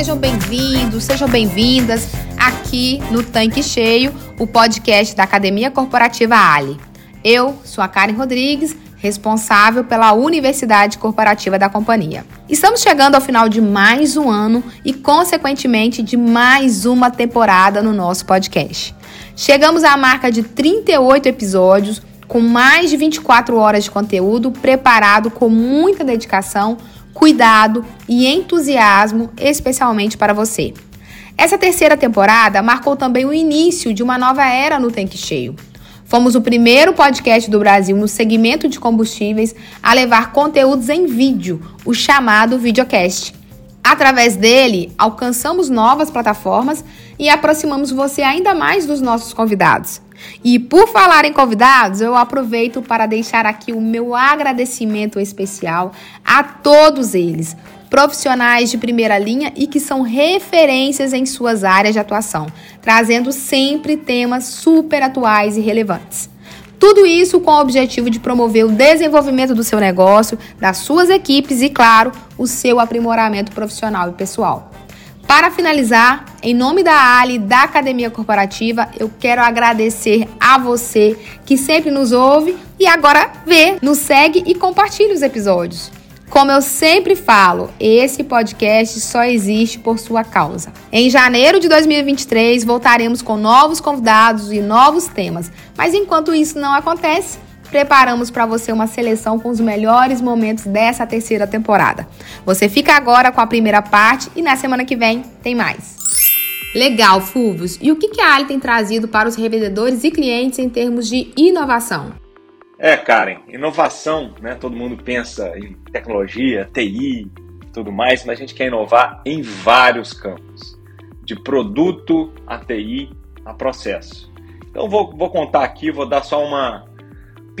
Sejam bem-vindos, sejam bem-vindas aqui no Tanque Cheio, o podcast da Academia Corporativa Ali. Eu sou a Karen Rodrigues, responsável pela Universidade Corporativa da companhia. Estamos chegando ao final de mais um ano e, consequentemente, de mais uma temporada no nosso podcast. Chegamos à marca de 38 episódios, com mais de 24 horas de conteúdo preparado com muita dedicação cuidado e entusiasmo, especialmente para você. Essa terceira temporada marcou também o início de uma nova era no Tanque Cheio. Fomos o primeiro podcast do Brasil no segmento de combustíveis a levar conteúdos em vídeo, o chamado videocast. Através dele, alcançamos novas plataformas e aproximamos você ainda mais dos nossos convidados. E por falar em convidados, eu aproveito para deixar aqui o meu agradecimento especial a todos eles, profissionais de primeira linha e que são referências em suas áreas de atuação, trazendo sempre temas super atuais e relevantes. Tudo isso com o objetivo de promover o desenvolvimento do seu negócio, das suas equipes e, claro, o seu aprimoramento profissional e pessoal. Para finalizar, em nome da Ali, da Academia Corporativa, eu quero agradecer a você que sempre nos ouve e agora vê, nos segue e compartilha os episódios. Como eu sempre falo, esse podcast só existe por sua causa. Em janeiro de 2023, voltaremos com novos convidados e novos temas. Mas enquanto isso não acontece, preparamos para você uma seleção com os melhores momentos dessa terceira temporada. Você fica agora com a primeira parte e na semana que vem tem mais. Legal, Fulvios. E o que a Ali tem trazido para os revendedores e clientes em termos de inovação? É, Karen, inovação, né? Todo mundo pensa em tecnologia, TI, tudo mais, mas a gente quer inovar em vários campos, de produto a TI a processo. Então vou, vou contar aqui, vou dar só uma,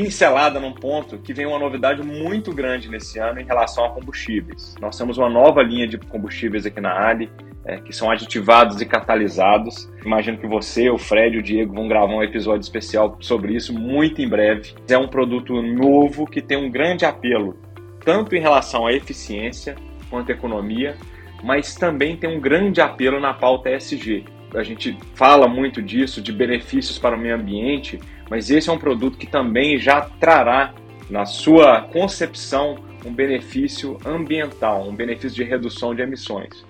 pincelada num ponto que vem uma novidade muito grande nesse ano em relação a combustíveis. Nós temos uma nova linha de combustíveis aqui na Ali, é, que são aditivados e catalisados. Imagino que você, o Fred e o Diego vão gravar um episódio especial sobre isso muito em breve. É um produto novo que tem um grande apelo, tanto em relação à eficiência quanto à economia, mas também tem um grande apelo na pauta ESG. A gente fala muito disso, de benefícios para o meio ambiente, mas esse é um produto que também já trará na sua concepção um benefício ambiental, um benefício de redução de emissões.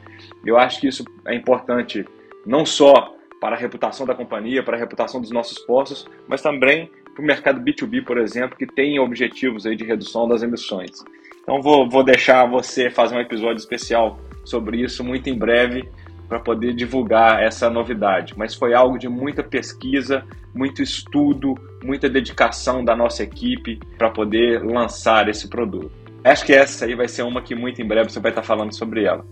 Eu acho que isso é importante não só para a reputação da companhia, para a reputação dos nossos postos, mas também para o mercado B2B, por exemplo, que tem objetivos aí de redução das emissões. Então vou, vou deixar você fazer um episódio especial sobre isso muito em breve para poder divulgar essa novidade. Mas foi algo de muita pesquisa, muito estudo, muita dedicação da nossa equipe para poder lançar esse produto. Acho que essa aí vai ser uma que muito em breve você vai estar falando sobre ela.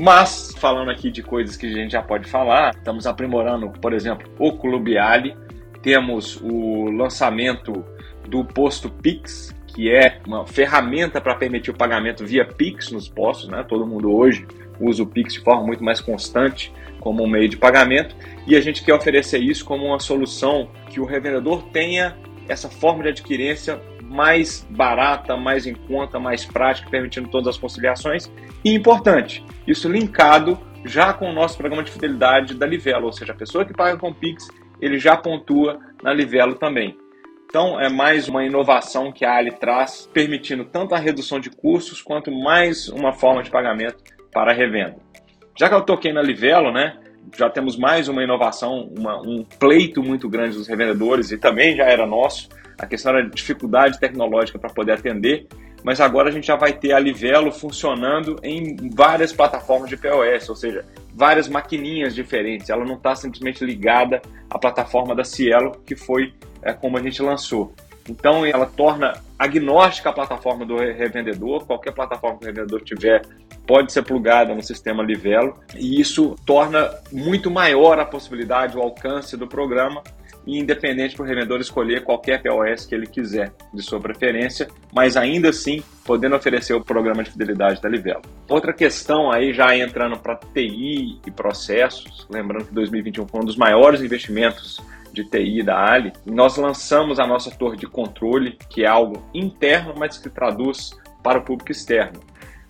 Mas, falando aqui de coisas que a gente já pode falar, estamos aprimorando, por exemplo, o Clube Ali, temos o lançamento do posto Pix, que é uma ferramenta para permitir o pagamento via Pix nos postos, né? Todo mundo hoje usa o Pix de forma muito mais constante como um meio de pagamento e a gente quer oferecer isso como uma solução que o revendedor tenha essa forma de adquirência mais barata, mais em conta, mais prática, permitindo todas as conciliações. E importante, isso linkado já com o nosso programa de fidelidade da Livelo, ou seja, a pessoa que paga com Pix, ele já pontua na Livelo também. Então, é mais uma inovação que a Ali traz, permitindo tanto a redução de custos quanto mais uma forma de pagamento para revenda. Já que eu toquei na Livelo, né, já temos mais uma inovação, uma, um pleito muito grande dos revendedores e também já era nosso, a questão era dificuldade tecnológica para poder atender, mas agora a gente já vai ter a Livelo funcionando em várias plataformas de POS, ou seja, várias maquininhas diferentes. Ela não está simplesmente ligada à plataforma da Cielo, que foi é, como a gente lançou. Então ela torna agnóstica a plataforma do revendedor, qualquer plataforma que o revendedor tiver pode ser plugada no sistema Livelo e isso torna muito maior a possibilidade, o alcance do programa independente para o revendedor escolher qualquer POS que ele quiser, de sua preferência, mas ainda assim podendo oferecer o programa de fidelidade da Livelo. Outra questão aí, já entrando para TI e processos, lembrando que 2021 foi um dos maiores investimentos de TI da Ali, nós lançamos a nossa torre de controle, que é algo interno, mas que traduz para o público externo.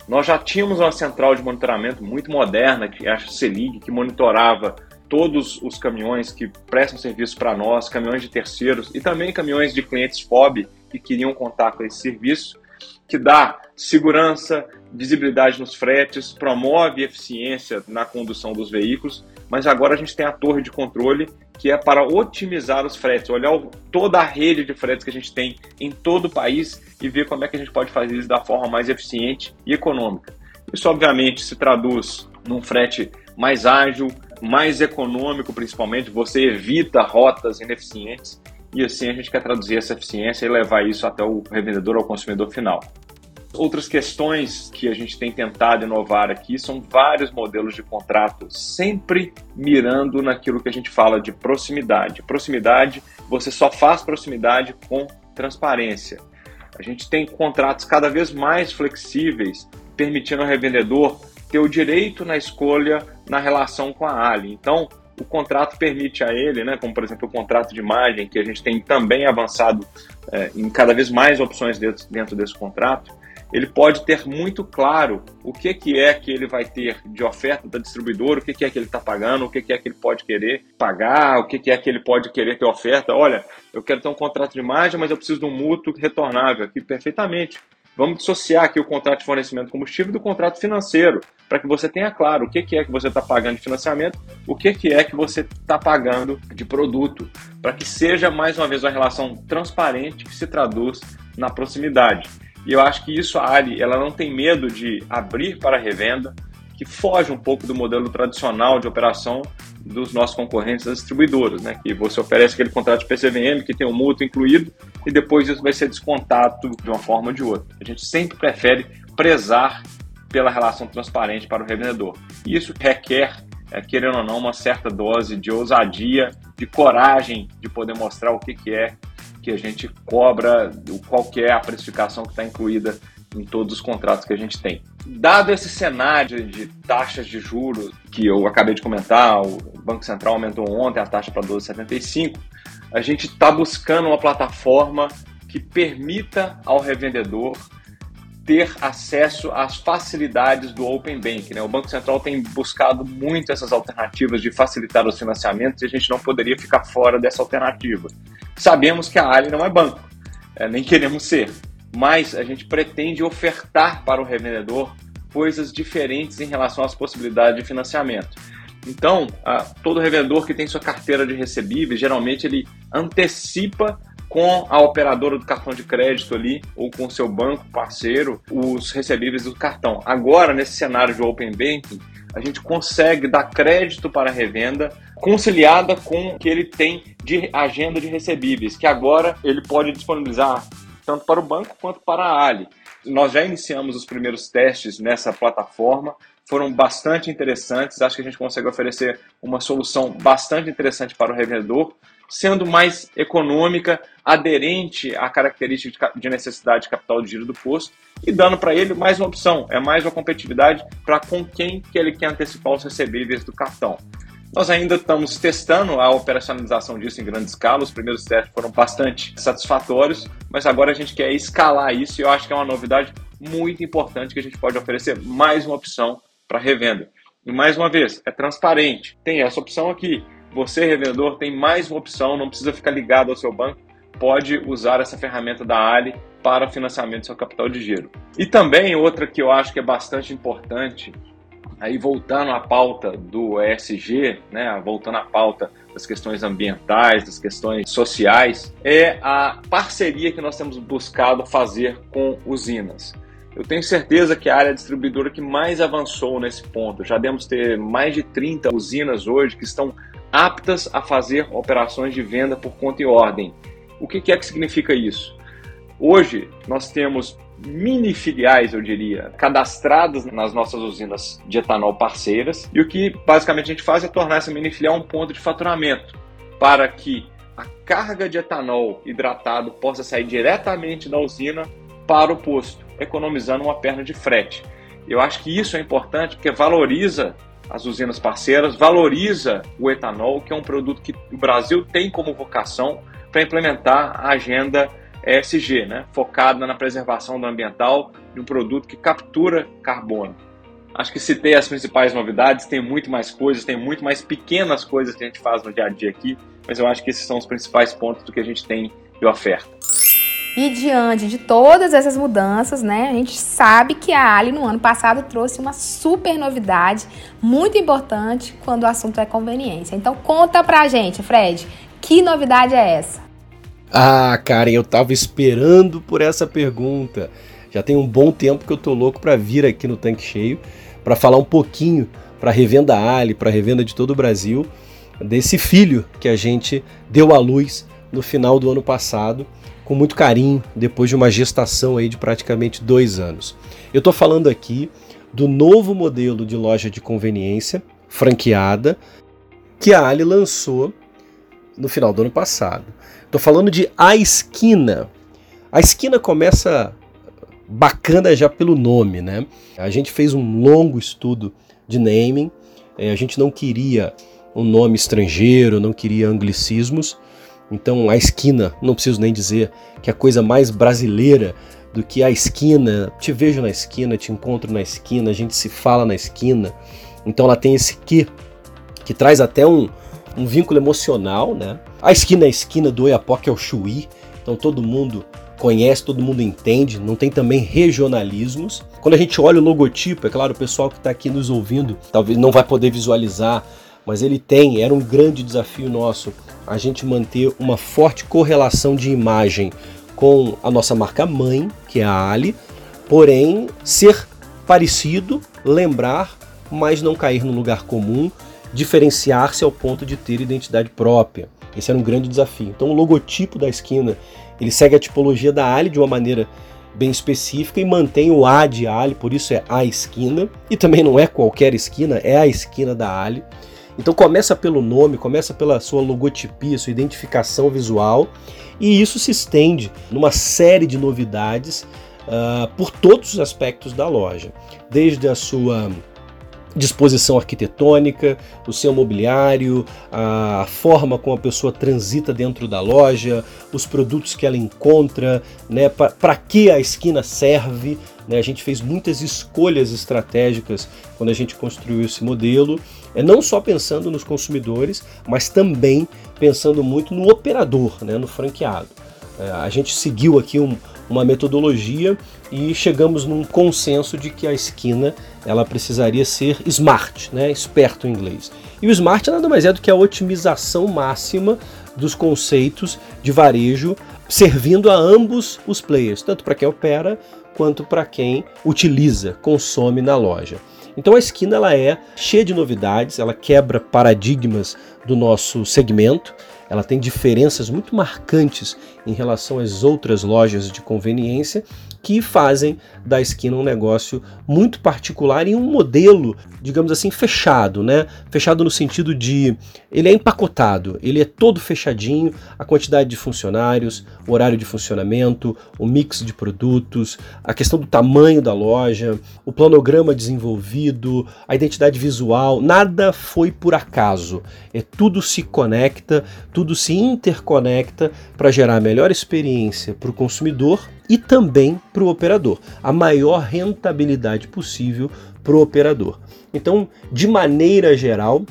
Nós já tínhamos uma central de monitoramento muito moderna, que é a CELIG, que monitorava todos os caminhões que prestam serviço para nós, caminhões de terceiros e também caminhões de clientes FOB que queriam contar com esse serviço, que dá segurança, visibilidade nos fretes, promove eficiência na condução dos veículos, mas agora a gente tem a torre de controle que é para otimizar os fretes, olhar toda a rede de fretes que a gente tem em todo o país e ver como é que a gente pode fazer isso da forma mais eficiente e econômica. Isso, obviamente, se traduz num frete mais ágil, mais econômico, principalmente, você evita rotas ineficientes e assim a gente quer traduzir essa eficiência e levar isso até o revendedor ou consumidor final. Outras questões que a gente tem tentado inovar aqui são vários modelos de contrato, sempre mirando naquilo que a gente fala de proximidade. Proximidade, você só faz proximidade com transparência. A gente tem contratos cada vez mais flexíveis, permitindo ao revendedor ter o direito na escolha na relação com a Ali. Então, o contrato permite a ele, né, como por exemplo o contrato de imagem, que a gente tem também avançado é, em cada vez mais opções dentro, dentro desse contrato, ele pode ter muito claro o que, que é que ele vai ter de oferta da distribuidora, o que, que é que ele está pagando, o que, que é que ele pode querer pagar, o que, que é que ele pode querer ter oferta. Olha, eu quero ter um contrato de imagem, mas eu preciso de um mútuo retornável aqui perfeitamente. Vamos dissociar aqui o contrato de fornecimento de combustível do contrato financeiro, para que você tenha claro o que, que é que você está pagando de financiamento, o que, que é que você está pagando de produto, para que seja, mais uma vez, uma relação transparente que se traduz na proximidade. E eu acho que isso a Ali ela não tem medo de abrir para revenda, que foge um pouco do modelo tradicional de operação dos nossos concorrentes das distribuidoras, né? Que você oferece aquele contrato de PCVM que tem o um mútuo incluído e depois isso vai ser descontado de uma forma ou de outra. A gente sempre prefere prezar pela relação transparente para o revendedor. E isso requer, é, querendo ou não, uma certa dose de ousadia, de coragem de poder mostrar o que, que é que a gente cobra, qual que é a precificação que está incluída em todos os contratos que a gente tem. Dado esse cenário de taxas de juros que eu acabei de comentar, o Banco Central aumentou ontem a taxa para 12,75, a gente está buscando uma plataforma que permita ao revendedor ter acesso às facilidades do Open Bank. Né? O Banco Central tem buscado muito essas alternativas de facilitar os financiamentos e a gente não poderia ficar fora dessa alternativa. Sabemos que a Ali não é banco, é, nem queremos ser mas a gente pretende ofertar para o revendedor coisas diferentes em relação às possibilidades de financiamento. Então, todo revendedor que tem sua carteira de recebíveis, geralmente ele antecipa com a operadora do cartão de crédito ali ou com seu banco parceiro os recebíveis do cartão. Agora, nesse cenário de Open Banking, a gente consegue dar crédito para a revenda conciliada com o que ele tem de agenda de recebíveis, que agora ele pode disponibilizar tanto para o banco quanto para a Ali. Nós já iniciamos os primeiros testes nessa plataforma, foram bastante interessantes. Acho que a gente consegue oferecer uma solução bastante interessante para o revendedor, sendo mais econômica, aderente à característica de necessidade de capital de giro do posto e dando para ele mais uma opção, é mais uma competitividade para com quem que ele quer antecipar os recebíveis do cartão. Nós ainda estamos testando a operacionalização disso em grande escala. Os primeiros testes foram bastante satisfatórios, mas agora a gente quer escalar isso e eu acho que é uma novidade muito importante que a gente pode oferecer mais uma opção para revenda. E mais uma vez, é transparente. Tem essa opção aqui. Você, revendedor, tem mais uma opção, não precisa ficar ligado ao seu banco, pode usar essa ferramenta da Ali para financiamento do seu capital de giro. E também outra que eu acho que é bastante importante aí voltando à pauta do ESG, né, voltando à pauta das questões ambientais, das questões sociais, é a parceria que nós temos buscado fazer com usinas. Eu tenho certeza que a área distribuidora que mais avançou nesse ponto, já devemos ter mais de 30 usinas hoje que estão aptas a fazer operações de venda por conta e ordem. O que é que significa isso? Hoje nós temos mini filiais, eu diria, cadastradas nas nossas usinas de etanol parceiras. E o que basicamente a gente faz é tornar essa mini filial um ponto de faturamento para que a carga de etanol hidratado possa sair diretamente da usina para o posto, economizando uma perna de frete. Eu acho que isso é importante porque valoriza as usinas parceiras, valoriza o etanol, que é um produto que o Brasil tem como vocação para implementar a agenda ESG, né? focada na preservação do ambiental de um produto que captura carbono. Acho que citei as principais novidades, tem muito mais coisas, tem muito mais pequenas coisas que a gente faz no dia a dia aqui, mas eu acho que esses são os principais pontos do que a gente tem de oferta. E diante de todas essas mudanças, né, a gente sabe que a Ali no ano passado trouxe uma super novidade, muito importante quando o assunto é conveniência. Então conta pra gente, Fred, que novidade é essa? Ah, Karen, eu tava esperando por essa pergunta. Já tem um bom tempo que eu tô louco para vir aqui no Tanque Cheio para falar um pouquinho para revenda Ali, para revenda de todo o Brasil, desse filho que a gente deu à luz no final do ano passado, com muito carinho, depois de uma gestação aí de praticamente dois anos. Eu tô falando aqui do novo modelo de loja de conveniência franqueada que a Ali lançou no final do ano passado. Estou falando de A Esquina. A Esquina começa bacana já pelo nome, né? A gente fez um longo estudo de naming, é, a gente não queria um nome estrangeiro, não queria anglicismos, então a esquina, não preciso nem dizer que é a coisa mais brasileira do que a esquina, te vejo na esquina, te encontro na esquina, a gente se fala na esquina. Então ela tem esse que que traz até um, um vínculo emocional, né? A esquina é a esquina do Oiapoque ao Chuí, então todo mundo conhece, todo mundo entende, não tem também regionalismos. Quando a gente olha o logotipo, é claro, o pessoal que está aqui nos ouvindo talvez não vai poder visualizar, mas ele tem, era um grande desafio nosso, a gente manter uma forte correlação de imagem com a nossa marca mãe, que é a Ali, porém ser parecido, lembrar, mas não cair no lugar comum diferenciar-se ao ponto de ter identidade própria. Esse era um grande desafio. Então o logotipo da esquina, ele segue a tipologia da Ali de uma maneira bem específica e mantém o A de Ali, por isso é a esquina, e também não é qualquer esquina, é a esquina da Ali. Então começa pelo nome, começa pela sua logotipia, sua identificação visual, e isso se estende numa série de novidades uh, por todos os aspectos da loja, desde a sua disposição arquitetônica, o seu mobiliário, a forma como a pessoa transita dentro da loja, os produtos que ela encontra, né, para que a esquina serve. Né, a gente fez muitas escolhas estratégicas quando a gente construiu esse modelo, é não só pensando nos consumidores, mas também pensando muito no operador, né, no franqueado. É, a gente seguiu aqui um, uma metodologia e chegamos num consenso de que a esquina ela precisaria ser smart, né, esperto em inglês. E o smart nada mais é do que a otimização máxima dos conceitos de varejo, servindo a ambos os players, tanto para quem opera quanto para quem utiliza, consome na loja. Então a esquina ela é cheia de novidades, ela quebra paradigmas do nosso segmento, ela tem diferenças muito marcantes em relação às outras lojas de conveniência que fazem da esquina um negócio muito particular e um modelo, digamos assim, fechado, né? Fechado no sentido de ele é empacotado, ele é todo fechadinho, a quantidade de funcionários, o horário de funcionamento, o mix de produtos, a questão do tamanho da loja, o planograma desenvolvido, a identidade visual, nada foi por acaso. É tudo se conecta, tudo se interconecta para gerar a melhor experiência para o consumidor e também para o operador, a maior rentabilidade possível para o operador. Então, de maneira geral,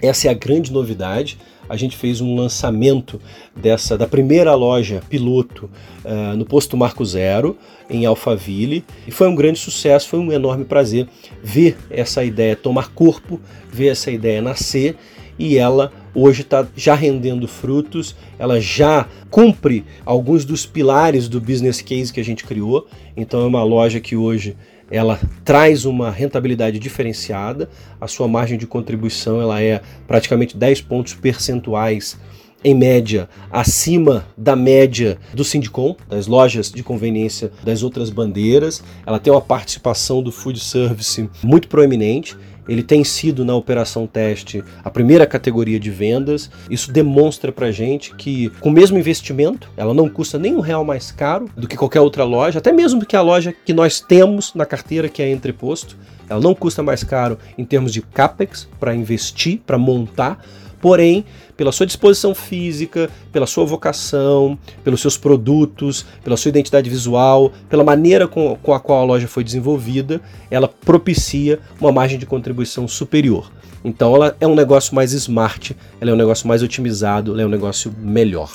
essa é a grande novidade. A gente fez um lançamento dessa da primeira loja piloto uh, no posto Marco Zero em Alphaville e foi um grande sucesso, foi um enorme prazer ver essa ideia tomar corpo, ver essa ideia nascer e ela hoje está já rendendo frutos, ela já cumpre alguns dos pilares do business case que a gente criou. Então é uma loja que hoje ela traz uma rentabilidade diferenciada, a sua margem de contribuição ela é praticamente 10 pontos percentuais em média, acima da média do Sindicom, das lojas de conveniência das outras bandeiras. Ela tem uma participação do food service muito proeminente. Ele tem sido na operação teste a primeira categoria de vendas. Isso demonstra para gente que, com o mesmo investimento, ela não custa nem um real mais caro do que qualquer outra loja, até mesmo que a loja que nós temos na carteira, que é Entreposto. Ela não custa mais caro em termos de capex para investir, para montar, porém, pela sua disposição física, pela sua vocação, pelos seus produtos, pela sua identidade visual, pela maneira com, com a qual a loja foi desenvolvida, ela propicia uma margem de contribuição superior. Então ela é um negócio mais smart, ela é um negócio mais otimizado, ela é um negócio melhor.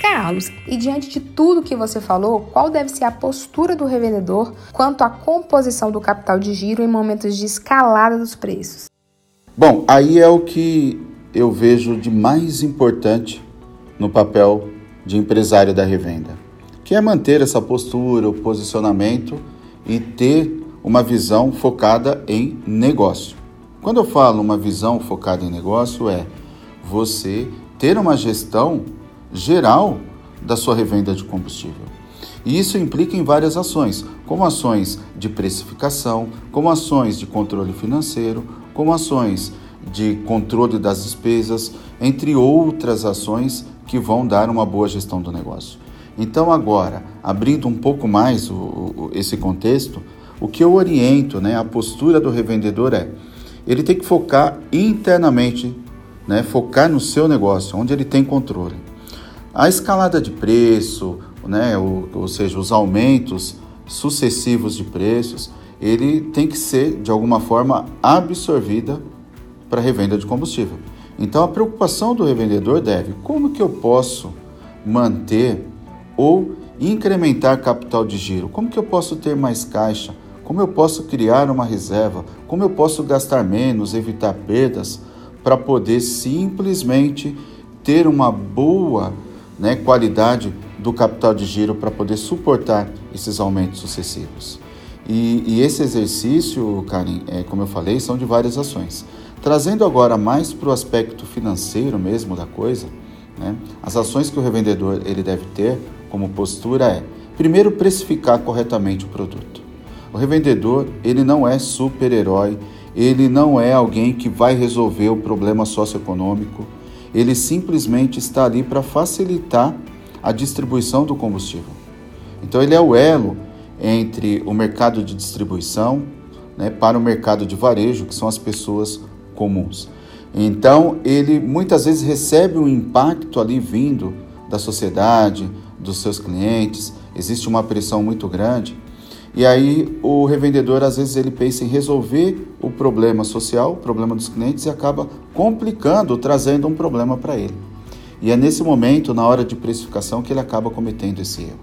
Carlos, e diante de tudo que você falou, qual deve ser a postura do revendedor quanto à composição do capital de giro em momentos de escalada dos preços? Bom, aí é o que eu vejo de mais importante no papel de empresário da revenda, que é manter essa postura, o posicionamento e ter uma visão focada em negócio. Quando eu falo uma visão focada em negócio, é você ter uma gestão geral da sua revenda de combustível. E isso implica em várias ações, como ações de precificação, como ações de controle financeiro, como ações de controle das despesas, entre outras ações que vão dar uma boa gestão do negócio. Então, agora, abrindo um pouco mais o, o, esse contexto, o que eu oriento, né, a postura do revendedor é: ele tem que focar internamente, né, focar no seu negócio, onde ele tem controle. A escalada de preço, né, ou, ou seja, os aumentos sucessivos de preços, ele tem que ser de alguma forma absorvida para revenda de combustível. Então a preocupação do revendedor deve: como que eu posso manter ou incrementar capital de giro? Como que eu posso ter mais caixa? Como eu posso criar uma reserva? Como eu posso gastar menos, evitar perdas para poder simplesmente ter uma boa né, qualidade do capital de giro para poder suportar esses aumentos sucessivos. E, e esse exercício, Karen, é, como eu falei, são de várias ações. Trazendo agora mais para o aspecto financeiro mesmo da coisa, né, as ações que o revendedor ele deve ter como postura é, primeiro, precificar corretamente o produto. O revendedor ele não é super-herói, ele não é alguém que vai resolver o problema socioeconômico, ele simplesmente está ali para facilitar a distribuição do combustível. Então, ele é o elo entre o mercado de distribuição né, para o mercado de varejo, que são as pessoas comuns. Então, ele muitas vezes recebe um impacto ali vindo da sociedade, dos seus clientes, existe uma pressão muito grande e aí o revendedor às vezes ele pensa em resolver o problema social, o problema dos clientes e acaba complicando, trazendo um problema para ele. E é nesse momento, na hora de precificação, que ele acaba cometendo esse erro.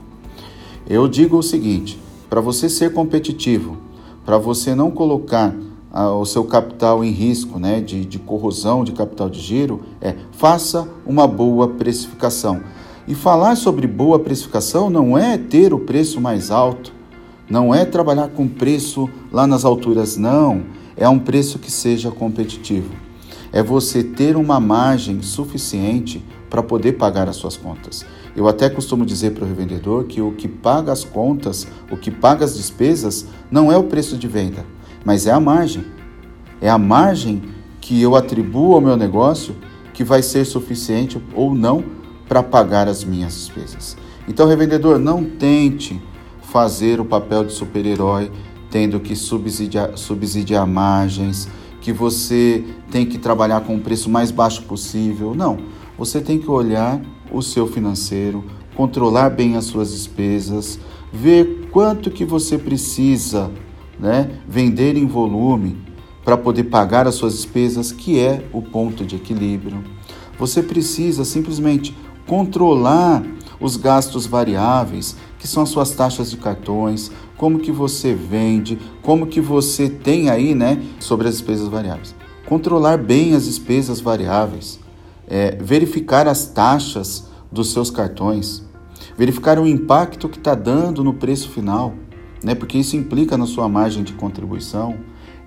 Eu digo o seguinte: para você ser competitivo, para você não colocar o seu capital em risco, né, de, de corrosão de capital de giro, é faça uma boa precificação. E falar sobre boa precificação não é ter o preço mais alto, não é trabalhar com preço lá nas alturas, não. É um preço que seja competitivo. É você ter uma margem suficiente para poder pagar as suas contas. Eu até costumo dizer para o revendedor que o que paga as contas, o que paga as despesas, não é o preço de venda, mas é a margem. É a margem que eu atribuo ao meu negócio que vai ser suficiente ou não para pagar as minhas despesas. Então, revendedor, não tente fazer o papel de super-herói, tendo que subsidiar, subsidiar margens, que você tem que trabalhar com o preço mais baixo possível. Não, você tem que olhar o seu financeiro, controlar bem as suas despesas, ver quanto que você precisa, né, vender em volume para poder pagar as suas despesas, que é o ponto de equilíbrio. Você precisa simplesmente controlar os gastos variáveis, que são as suas taxas de cartões, como que você vende, como que você tem aí, né, sobre as despesas variáveis. Controlar bem as despesas variáveis, é, verificar as taxas dos seus cartões, verificar o impacto que está dando no preço final, né, porque isso implica na sua margem de contribuição.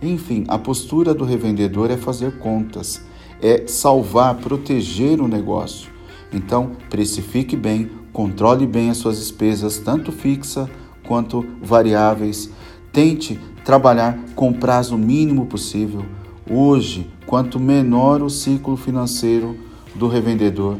Enfim, a postura do revendedor é fazer contas, é salvar, proteger o negócio Então, precifique bem, controle bem as suas despesas, tanto fixa quanto variáveis. Tente trabalhar com prazo mínimo possível. Hoje, quanto menor o ciclo financeiro do revendedor,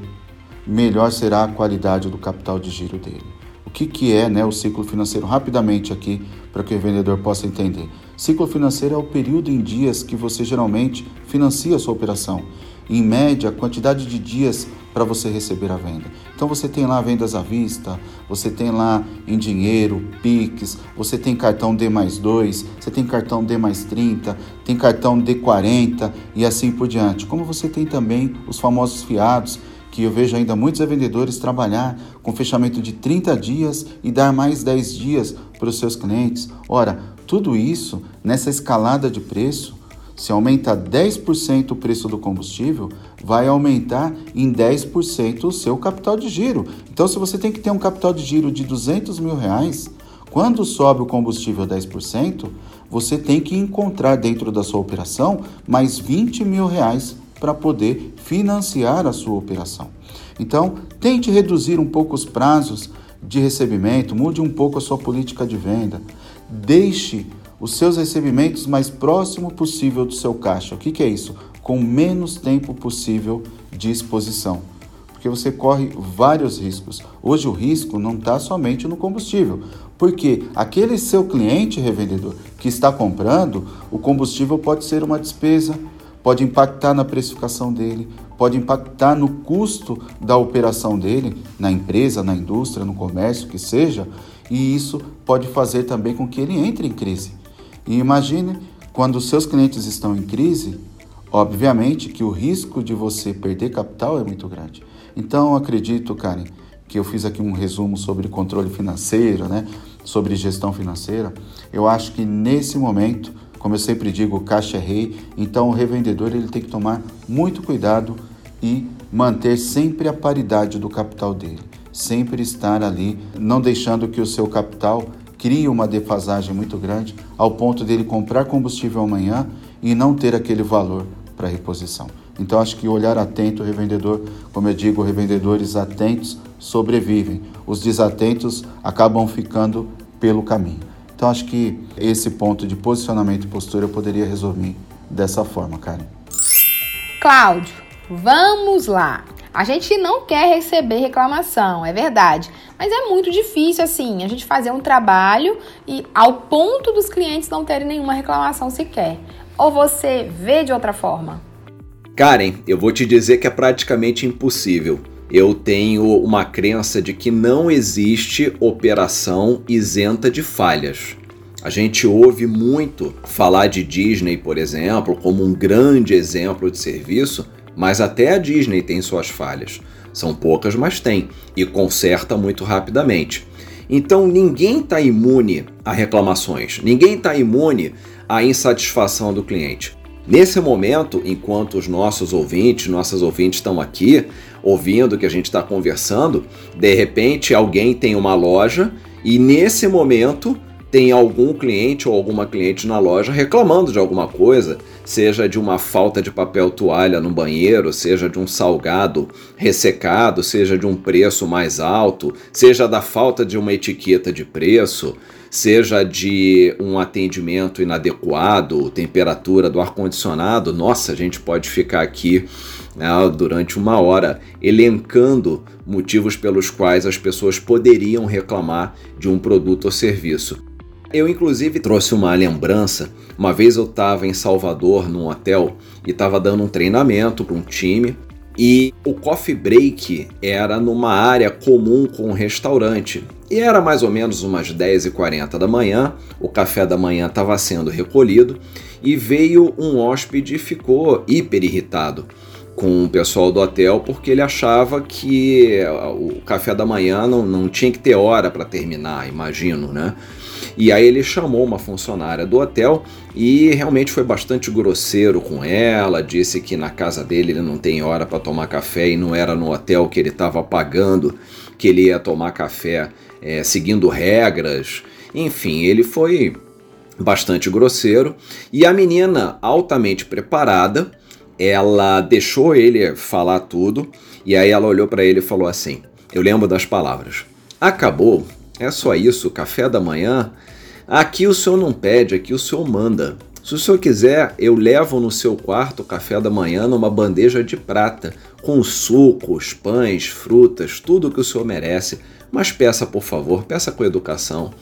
melhor será a qualidade do capital de giro dele. Que, que é né, o ciclo financeiro? Rapidamente aqui, para que o vendedor possa entender. Ciclo financeiro é o período em dias que você geralmente financia a sua operação. Em média, a quantidade de dias para você receber a venda. Então você tem lá vendas à vista, você tem lá em dinheiro, PIX, você tem cartão D mais 2, você tem cartão D mais 30, tem cartão D40 e assim por diante. Como você tem também os famosos fiados, que eu vejo ainda muitos vendedores trabalhar com fechamento de 30 dias e dar mais 10 dias para os seus clientes. Ora, tudo isso nessa escalada de preço se aumenta 10% o preço do combustível, vai aumentar em 10% o seu capital de giro. Então, se você tem que ter um capital de giro de 200 mil reais, quando sobe o combustível 10%, você tem que encontrar dentro da sua operação mais 20 mil reais para poder financiar a sua operação. Então, tente reduzir um pouco os prazos de recebimento, mude um pouco a sua política de venda, deixe os seus recebimentos mais próximo possível do seu caixa. O que, que é isso? Com menos tempo possível de exposição. Porque você corre vários riscos. Hoje o risco não está somente no combustível, porque aquele seu cliente revendedor que está comprando, o combustível pode ser uma despesa, pode impactar na precificação dele, pode impactar no custo da operação dele, na empresa, na indústria, no comércio, que seja, e isso pode fazer também com que ele entre em crise. E imagine quando seus clientes estão em crise, obviamente que o risco de você perder capital é muito grande. Então, acredito, Karen, que eu fiz aqui um resumo sobre controle financeiro, né? sobre gestão financeira. Eu acho que nesse momento, como eu sempre digo, caixa é rei, então o revendedor ele tem que tomar muito cuidado e manter sempre a paridade do capital dele, sempre estar ali, não deixando que o seu capital cria uma defasagem muito grande ao ponto dele comprar combustível amanhã e não ter aquele valor para reposição. Então acho que olhar atento o revendedor, como eu digo, revendedores atentos sobrevivem. Os desatentos acabam ficando pelo caminho. Então acho que esse ponto de posicionamento e postura eu poderia resumir dessa forma, Karen. Cláudio, vamos lá. A gente não quer receber reclamação, é verdade. Mas é muito difícil, assim, a gente fazer um trabalho e ao ponto dos clientes não terem nenhuma reclamação sequer. Ou você vê de outra forma? Karen, eu vou te dizer que é praticamente impossível. Eu tenho uma crença de que não existe operação isenta de falhas. A gente ouve muito falar de Disney, por exemplo, como um grande exemplo de serviço, mas até a Disney tem suas falhas. São poucas, mas tem, e conserta muito rapidamente. Então ninguém está imune a reclamações, ninguém está imune à insatisfação do cliente. Nesse momento, enquanto os nossos ouvintes, nossas ouvintes estão aqui ouvindo que a gente está conversando, de repente alguém tem uma loja e nesse momento tem algum cliente ou alguma cliente na loja reclamando de alguma coisa, seja de uma falta de papel toalha no banheiro, seja de um salgado ressecado, seja de um preço mais alto, seja da falta de uma etiqueta de preço, seja de um atendimento inadequado, temperatura do ar-condicionado. Nossa, a gente pode ficar aqui né, durante uma hora elencando motivos pelos quais as pessoas poderiam reclamar de um produto ou serviço. Eu, inclusive, trouxe uma lembrança. Uma vez eu estava em Salvador, num hotel, e estava dando um treinamento para um time. E o coffee break era numa área comum com um restaurante. E era mais ou menos umas 10h40 da manhã, o café da manhã estava sendo recolhido e veio um hóspede e ficou hiper irritado com o pessoal do hotel porque ele achava que o café da manhã não, não tinha que ter hora para terminar, imagino, né? E aí ele chamou uma funcionária do hotel e realmente foi bastante grosseiro com ela, disse que na casa dele ele não tem hora para tomar café e não era no hotel que ele estava pagando que ele ia tomar café é, seguindo regras. Enfim, ele foi bastante grosseiro e a menina altamente preparada ela deixou ele falar tudo E aí ela olhou para ele e falou assim: Eu lembro das palavras. Acabou? É só isso, café da manhã? Aqui o senhor não pede, aqui o senhor manda. Se o senhor quiser, eu levo no seu quarto o café da manhã numa bandeja de prata, com sucos, pães, frutas, tudo o que o senhor merece. Mas peça, por favor, peça com educação.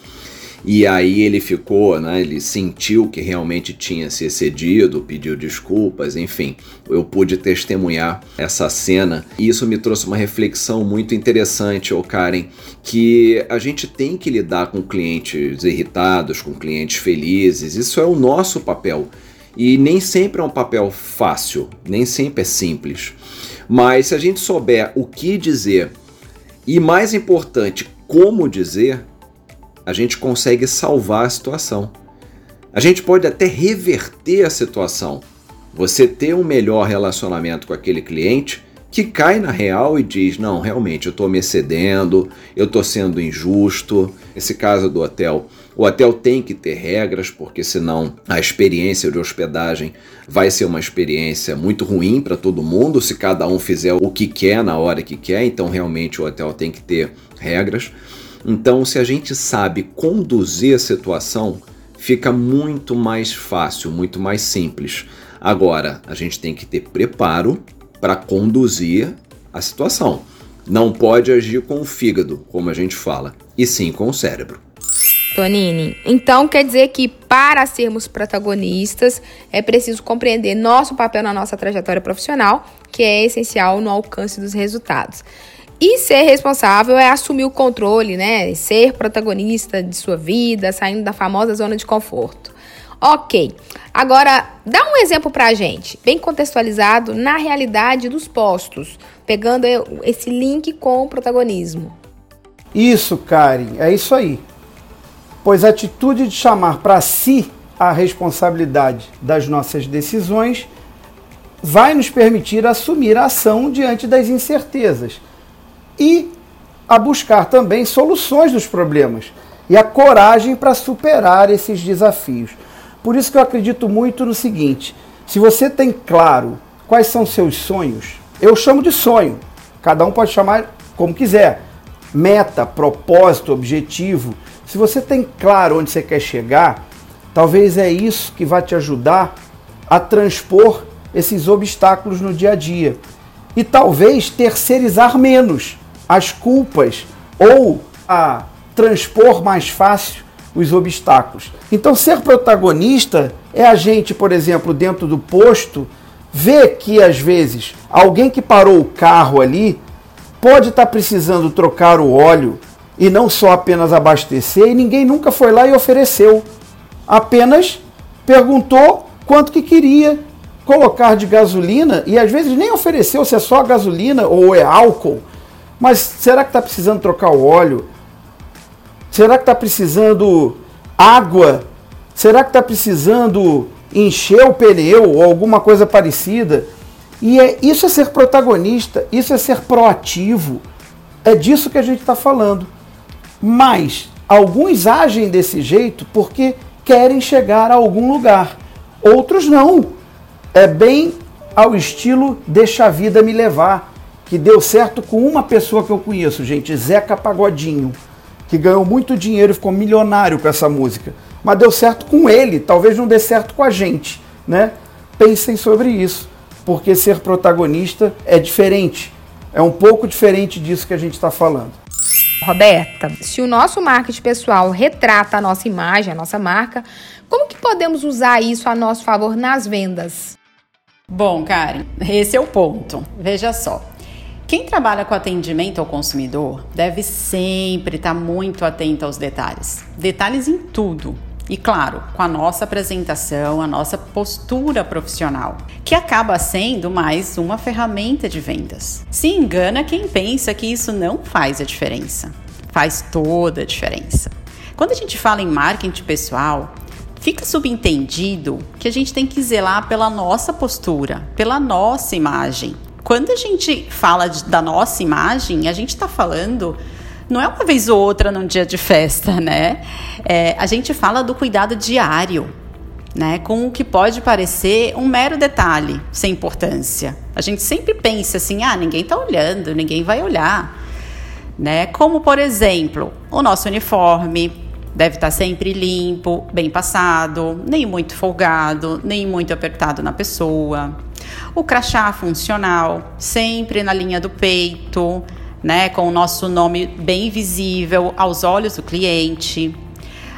E aí ele ficou, né? Ele sentiu que realmente tinha se excedido, pediu desculpas, enfim. Eu pude testemunhar essa cena e isso me trouxe uma reflexão muito interessante, ô Karen, que a gente tem que lidar com clientes irritados, com clientes felizes. Isso é o nosso papel. E nem sempre é um papel fácil, nem sempre é simples. Mas se a gente souber o que dizer e mais importante, como dizer, a gente consegue salvar a situação. A gente pode até reverter a situação. Você ter um melhor relacionamento com aquele cliente que cai na real e diz: Não, realmente eu estou me excedendo, eu estou sendo injusto. Esse caso do hotel, o hotel tem que ter regras, porque senão a experiência de hospedagem vai ser uma experiência muito ruim para todo mundo se cada um fizer o que quer na hora que quer. Então, realmente, o hotel tem que ter regras. Então, se a gente sabe conduzir a situação, fica muito mais fácil, muito mais simples. Agora, a gente tem que ter preparo para conduzir a situação. Não pode agir com o fígado, como a gente fala, e sim com o cérebro. Tonini, então quer dizer que para sermos protagonistas é preciso compreender nosso papel na nossa trajetória profissional, que é essencial no alcance dos resultados. E ser responsável é assumir o controle, né? Ser protagonista de sua vida, saindo da famosa zona de conforto. Ok, agora dá um exemplo pra gente, bem contextualizado na realidade dos postos, pegando esse link com o protagonismo. Isso, Karen, é isso aí. Pois a atitude de chamar para si a responsabilidade das nossas decisões vai nos permitir assumir a ação diante das incertezas e a buscar também soluções dos problemas e a coragem para superar esses desafios. Por isso que eu acredito muito no seguinte: se você tem claro quais são seus sonhos, eu chamo de sonho, cada um pode chamar como quiser, meta, propósito, objetivo. Se você tem claro onde você quer chegar, talvez é isso que vai te ajudar a transpor esses obstáculos no dia a dia. E talvez terceirizar menos as culpas ou a transpor mais fácil os obstáculos. Então, ser protagonista é a gente, por exemplo, dentro do posto, ver que às vezes alguém que parou o carro ali pode estar tá precisando trocar o óleo e não só apenas abastecer, e ninguém nunca foi lá e ofereceu. Apenas perguntou quanto que queria colocar de gasolina e às vezes nem ofereceu se é só gasolina ou é álcool mas será que está precisando trocar o óleo? Será que está precisando água? Será que está precisando encher o pneu ou alguma coisa parecida? E é, isso é ser protagonista, isso é ser proativo. É disso que a gente está falando. Mas alguns agem desse jeito porque querem chegar a algum lugar. Outros não. É bem ao estilo deixa a vida me levar que deu certo com uma pessoa que eu conheço, gente, Zeca Pagodinho, que ganhou muito dinheiro e ficou milionário com essa música. Mas deu certo com ele, talvez não dê certo com a gente, né? Pensem sobre isso, porque ser protagonista é diferente. É um pouco diferente disso que a gente está falando. Roberta, se o nosso marketing pessoal retrata a nossa imagem, a nossa marca, como que podemos usar isso a nosso favor nas vendas? Bom, Karen, esse é o ponto. Veja só. Quem trabalha com atendimento ao consumidor deve sempre estar muito atento aos detalhes. Detalhes em tudo. E claro, com a nossa apresentação, a nossa postura profissional, que acaba sendo mais uma ferramenta de vendas. Se engana quem pensa que isso não faz a diferença. Faz toda a diferença. Quando a gente fala em marketing pessoal, fica subentendido que a gente tem que zelar pela nossa postura, pela nossa imagem, quando a gente fala de, da nossa imagem, a gente está falando não é uma vez ou outra num dia de festa, né? É, a gente fala do cuidado diário, né? Com o que pode parecer um mero detalhe, sem importância. A gente sempre pensa assim: ah, ninguém está olhando, ninguém vai olhar. Né? Como, por exemplo, o nosso uniforme deve estar tá sempre limpo, bem passado, nem muito folgado, nem muito apertado na pessoa. O crachá funcional, sempre na linha do peito, né, com o nosso nome bem visível aos olhos do cliente.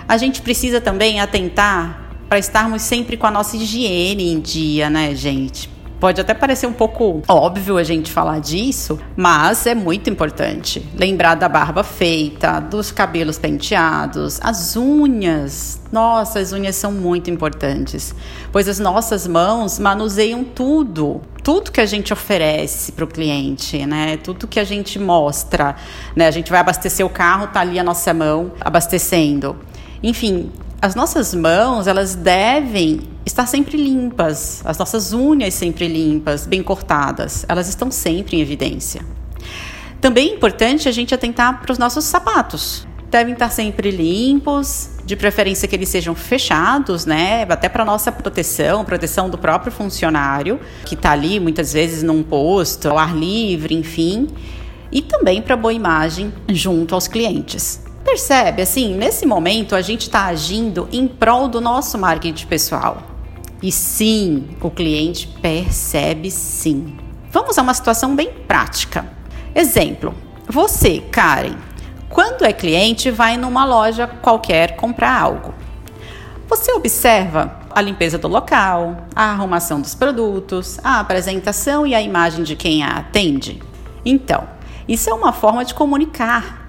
A gente precisa também atentar para estarmos sempre com a nossa higiene em dia, né, gente? Pode até parecer um pouco óbvio a gente falar disso, mas é muito importante. Lembrar da barba feita, dos cabelos penteados, as unhas. Nossa, as unhas são muito importantes, pois as nossas mãos manuseiam tudo, tudo que a gente oferece para o cliente, né? Tudo que a gente mostra, né? A gente vai abastecer o carro, tá ali a nossa mão abastecendo. Enfim, as nossas mãos, elas devem estar sempre limpas, as nossas unhas sempre limpas, bem cortadas, elas estão sempre em evidência. Também é importante a gente atentar para os nossos sapatos. Devem estar sempre limpos, de preferência que eles sejam fechados, né? Até para nossa proteção, proteção do próprio funcionário, que está ali muitas vezes num posto, ao ar livre, enfim. E também para boa imagem junto aos clientes. Percebe, assim, nesse momento a gente está agindo em prol do nosso marketing pessoal. E sim, o cliente percebe sim. Vamos a uma situação bem prática. Exemplo: você, Karen, quando é cliente, vai numa loja qualquer comprar algo. Você observa a limpeza do local, a arrumação dos produtos, a apresentação e a imagem de quem a atende? Então, isso é uma forma de comunicar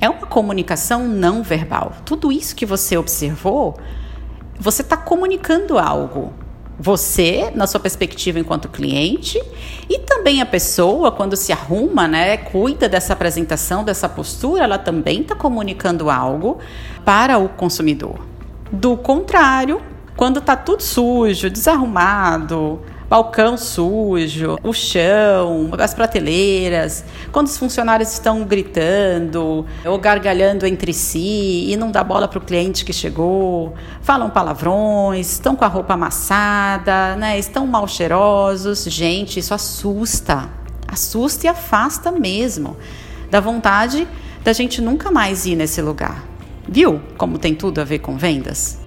é uma comunicação não verbal. Tudo isso que você observou, você está comunicando algo. Você, na sua perspectiva enquanto cliente, e também a pessoa, quando se arruma, né, cuida dessa apresentação, dessa postura, ela também está comunicando algo para o consumidor. Do contrário, quando está tudo sujo, desarrumado, balcão sujo, o chão, as prateleiras, quando os funcionários estão gritando ou gargalhando entre si e não dá bola para o cliente que chegou, falam palavrões, estão com a roupa amassada, né, estão mal cheirosos. Gente, isso assusta, assusta e afasta mesmo. Dá vontade da gente nunca mais ir nesse lugar. Viu como tem tudo a ver com vendas?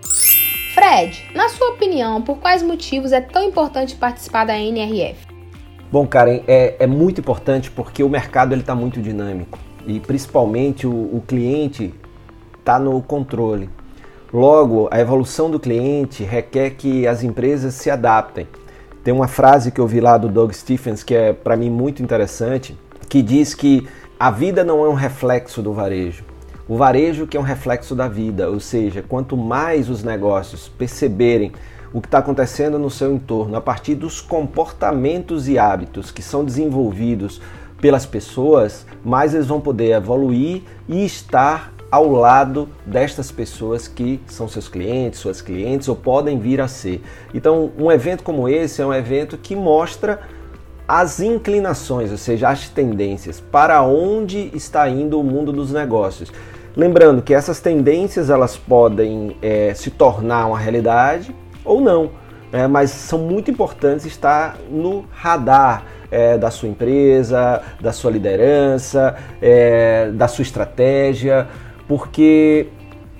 Fred, na sua opinião, por quais motivos é tão importante participar da NRF? Bom, Karen, é, é muito importante porque o mercado está muito dinâmico e principalmente o, o cliente está no controle. Logo, a evolução do cliente requer que as empresas se adaptem. Tem uma frase que eu vi lá do Doug Stephens que é para mim muito interessante, que diz que a vida não é um reflexo do varejo. O varejo que é um reflexo da vida, ou seja, quanto mais os negócios perceberem o que está acontecendo no seu entorno a partir dos comportamentos e hábitos que são desenvolvidos pelas pessoas, mais eles vão poder evoluir e estar ao lado destas pessoas que são seus clientes, suas clientes ou podem vir a ser. Então, um evento como esse é um evento que mostra as inclinações, ou seja, as tendências, para onde está indo o mundo dos negócios. Lembrando que essas tendências elas podem é, se tornar uma realidade ou não, né? mas são muito importantes estar no radar é, da sua empresa, da sua liderança, é, da sua estratégia, porque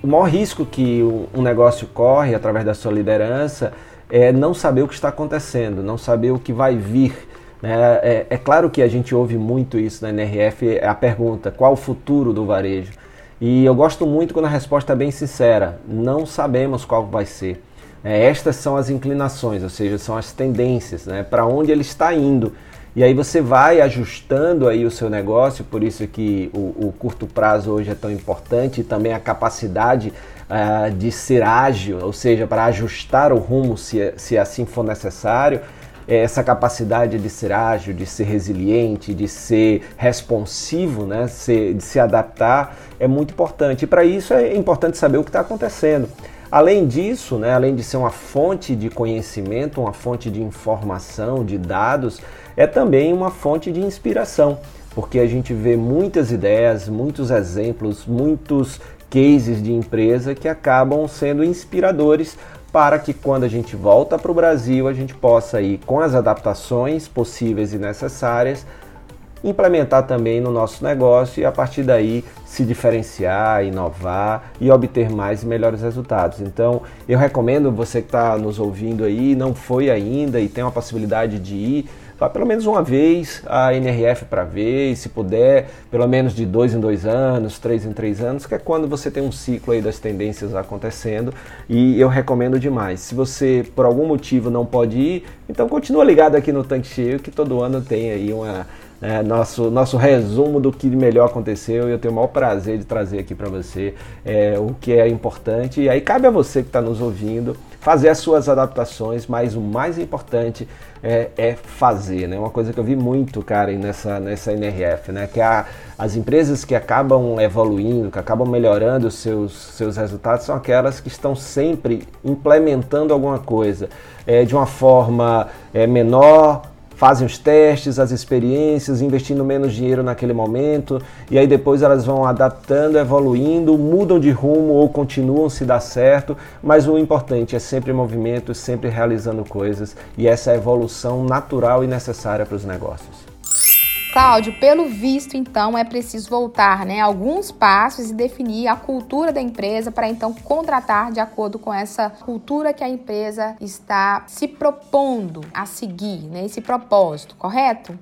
o maior risco que um negócio corre através da sua liderança é não saber o que está acontecendo, não saber o que vai vir. Né? É, é claro que a gente ouve muito isso na NRF, a pergunta: qual o futuro do varejo? E eu gosto muito quando a resposta é bem sincera: não sabemos qual vai ser. É, estas são as inclinações, ou seja, são as tendências, né, para onde ele está indo. E aí você vai ajustando aí o seu negócio, por isso que o, o curto prazo hoje é tão importante e também a capacidade uh, de ser ágil, ou seja, para ajustar o rumo se, se assim for necessário é, essa capacidade de ser ágil, de ser resiliente, de ser responsivo, né, de se adaptar, é muito importante. E para isso é importante saber o que está acontecendo. Além disso, né, além de ser uma fonte de conhecimento, uma fonte de informação, de dados, é também uma fonte de inspiração, porque a gente vê muitas ideias, muitos exemplos, muitos cases de empresa que acabam sendo inspiradores para que quando a gente volta para o Brasil a gente possa ir com as adaptações possíveis e necessárias implementar também no nosso negócio e a partir daí se diferenciar, inovar e obter mais e melhores resultados. Então, eu recomendo você que está nos ouvindo aí, não foi ainda e tem uma possibilidade de ir, vá pelo menos uma vez a NRF para ver, e se puder, pelo menos de dois em dois anos, três em três anos, que é quando você tem um ciclo aí das tendências acontecendo e eu recomendo demais. Se você por algum motivo não pode ir, então continua ligado aqui no Tanque Cheio que todo ano tem aí uma é, nosso, nosso resumo do que melhor aconteceu e eu tenho o maior prazer de trazer aqui para você é, o que é importante. E aí cabe a você que está nos ouvindo fazer as suas adaptações, mas o mais importante é, é, fazer, né? Uma coisa que eu vi muito, Karen, nessa, nessa NRF, né? Que a, as empresas que acabam evoluindo, que acabam melhorando os seus, seus resultados, são aquelas que estão sempre implementando alguma coisa é, de uma forma é, menor, fazem os testes, as experiências, investindo menos dinheiro naquele momento, e aí depois elas vão adaptando, evoluindo, mudam de rumo ou continuam se dar certo, mas o importante é sempre movimento, sempre realizando coisas, e essa é a evolução natural e necessária para os negócios. Cláudio, pelo visto, então, é preciso voltar né, alguns passos e definir a cultura da empresa para então contratar de acordo com essa cultura que a empresa está se propondo a seguir, né, esse propósito, correto?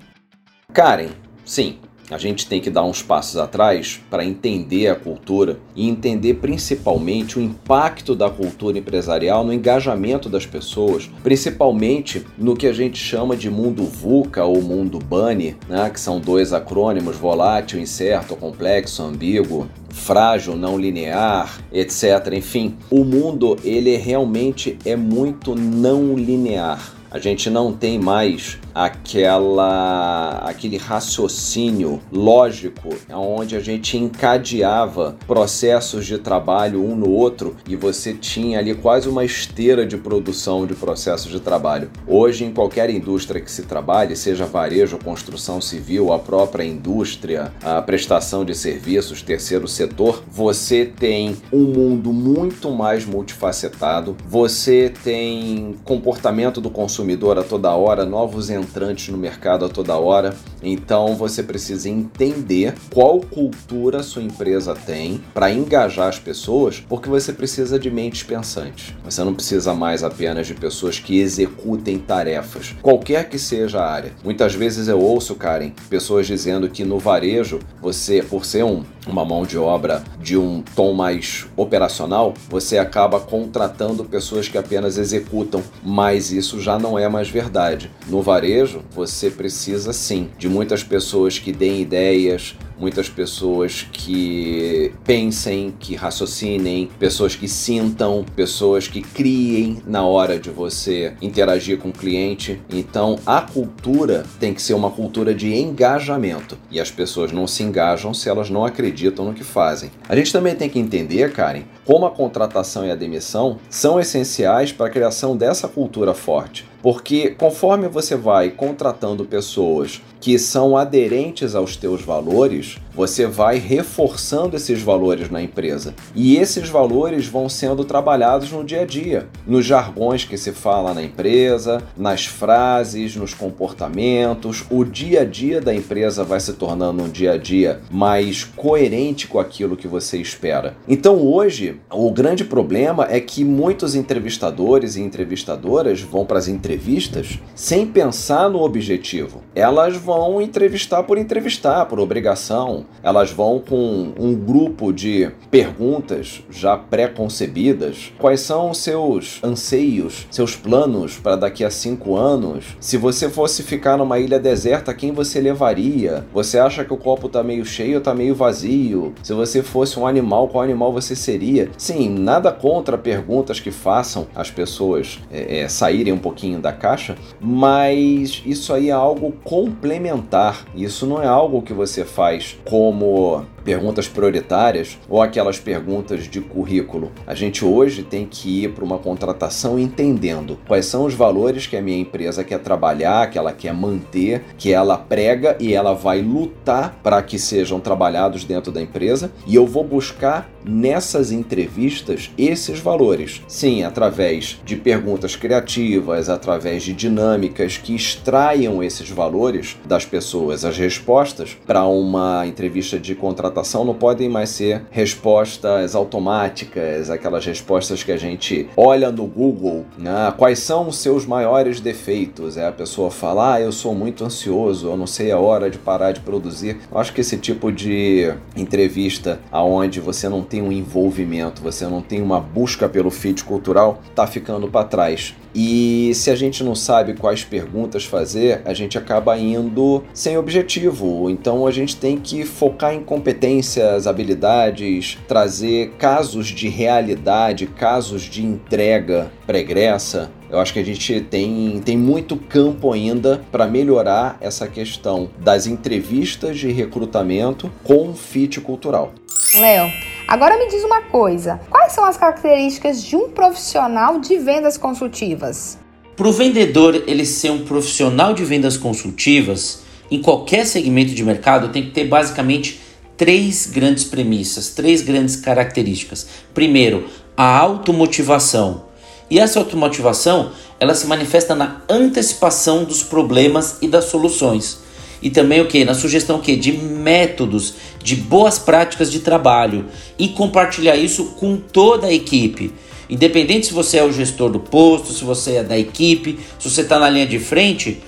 Karen, sim. A gente tem que dar uns passos atrás para entender a cultura e entender principalmente o impacto da cultura empresarial no engajamento das pessoas, principalmente no que a gente chama de mundo VUCA ou mundo BUNNY, né, que são dois acrônimos, volátil, incerto, complexo, ambíguo, frágil, não linear, etc. Enfim, o mundo ele realmente é muito não linear. A gente não tem mais aquela aquele raciocínio lógico onde a gente encadeava processos de trabalho um no outro e você tinha ali quase uma esteira de produção de processos de trabalho. Hoje em qualquer indústria que se trabalhe, seja varejo, construção civil, a própria indústria, a prestação de serviços, terceiro setor, você tem um mundo muito mais multifacetado, você tem comportamento do consumidor a toda hora, novos entrantes entrantes no mercado a toda hora. Então você precisa entender qual cultura sua empresa tem para engajar as pessoas, porque você precisa de mentes pensantes. Você não precisa mais apenas de pessoas que executem tarefas, qualquer que seja a área. Muitas vezes eu ouço, Karen, pessoas dizendo que no varejo, você, por ser um, uma mão de obra de um tom mais operacional, você acaba contratando pessoas que apenas executam, mas isso já não é mais verdade. No varejo, você precisa sim de muitas pessoas que deem ideias, muitas pessoas que pensem, que raciocinem, pessoas que sintam, pessoas que criem na hora de você interagir com o cliente. Então, a cultura tem que ser uma cultura de engajamento e as pessoas não se engajam se elas não acreditam no que fazem. A gente também tem que entender, Karen, como a contratação e a demissão são essenciais para a criação dessa cultura forte. Porque conforme você vai contratando pessoas que são aderentes aos teus valores, você vai reforçando esses valores na empresa. E esses valores vão sendo trabalhados no dia a dia, nos jargões que se fala na empresa, nas frases, nos comportamentos. O dia a dia da empresa vai se tornando um dia a dia mais coerente com aquilo que você espera. Então hoje, o grande problema é que muitos entrevistadores e entrevistadoras vão para as entrevistas sem pensar no objetivo. Elas vão entrevistar por entrevistar, por obrigação. Elas vão com um grupo de perguntas já pré-concebidas. Quais são os seus anseios, seus planos para daqui a cinco anos? Se você fosse ficar numa ilha deserta, quem você levaria? Você acha que o copo está meio cheio ou está meio vazio? Se você fosse um animal, qual animal você seria? Sim, nada contra perguntas que façam as pessoas é, é, saírem um pouquinho da caixa, mas isso aí é algo complementar. Isso não é algo que você faz como perguntas prioritárias ou aquelas perguntas de currículo. A gente hoje tem que ir para uma contratação entendendo quais são os valores que a minha empresa quer trabalhar, que ela quer manter, que ela prega e ela vai lutar para que sejam trabalhados dentro da empresa, e eu vou buscar nessas entrevistas esses valores. Sim, através de perguntas criativas, através de dinâmicas que extraiam esses valores das pessoas. As respostas para uma entrevista de contratação não podem mais ser respostas automáticas, aquelas respostas que a gente olha no Google, né? quais são os seus maiores defeitos? É a pessoa falar, ah, eu sou muito ansioso, eu não sei a hora de parar de produzir. Eu acho que esse tipo de entrevista aonde você não tem um envolvimento, você não tem uma busca pelo fit cultural, tá ficando para trás. E se a gente não sabe quais perguntas fazer, a gente acaba indo sem objetivo. Então a gente tem que focar em competências, habilidades, trazer casos de realidade, casos de entrega pregressa. Eu acho que a gente tem, tem muito campo ainda para melhorar essa questão das entrevistas de recrutamento com fit cultural. Léo, agora me diz uma coisa: quais são as características de um profissional de vendas consultivas? Para o vendedor ele ser um profissional de vendas consultivas, em qualquer segmento de mercado, tem que ter basicamente três grandes premissas, três grandes características. Primeiro, a automotivação. E essa automotivação, ela se manifesta na antecipação dos problemas e das soluções. E também o que? Na sugestão que de métodos, de boas práticas de trabalho e compartilhar isso com toda a equipe. Independente se você é o gestor do posto, se você é da equipe, se você está na linha de frente,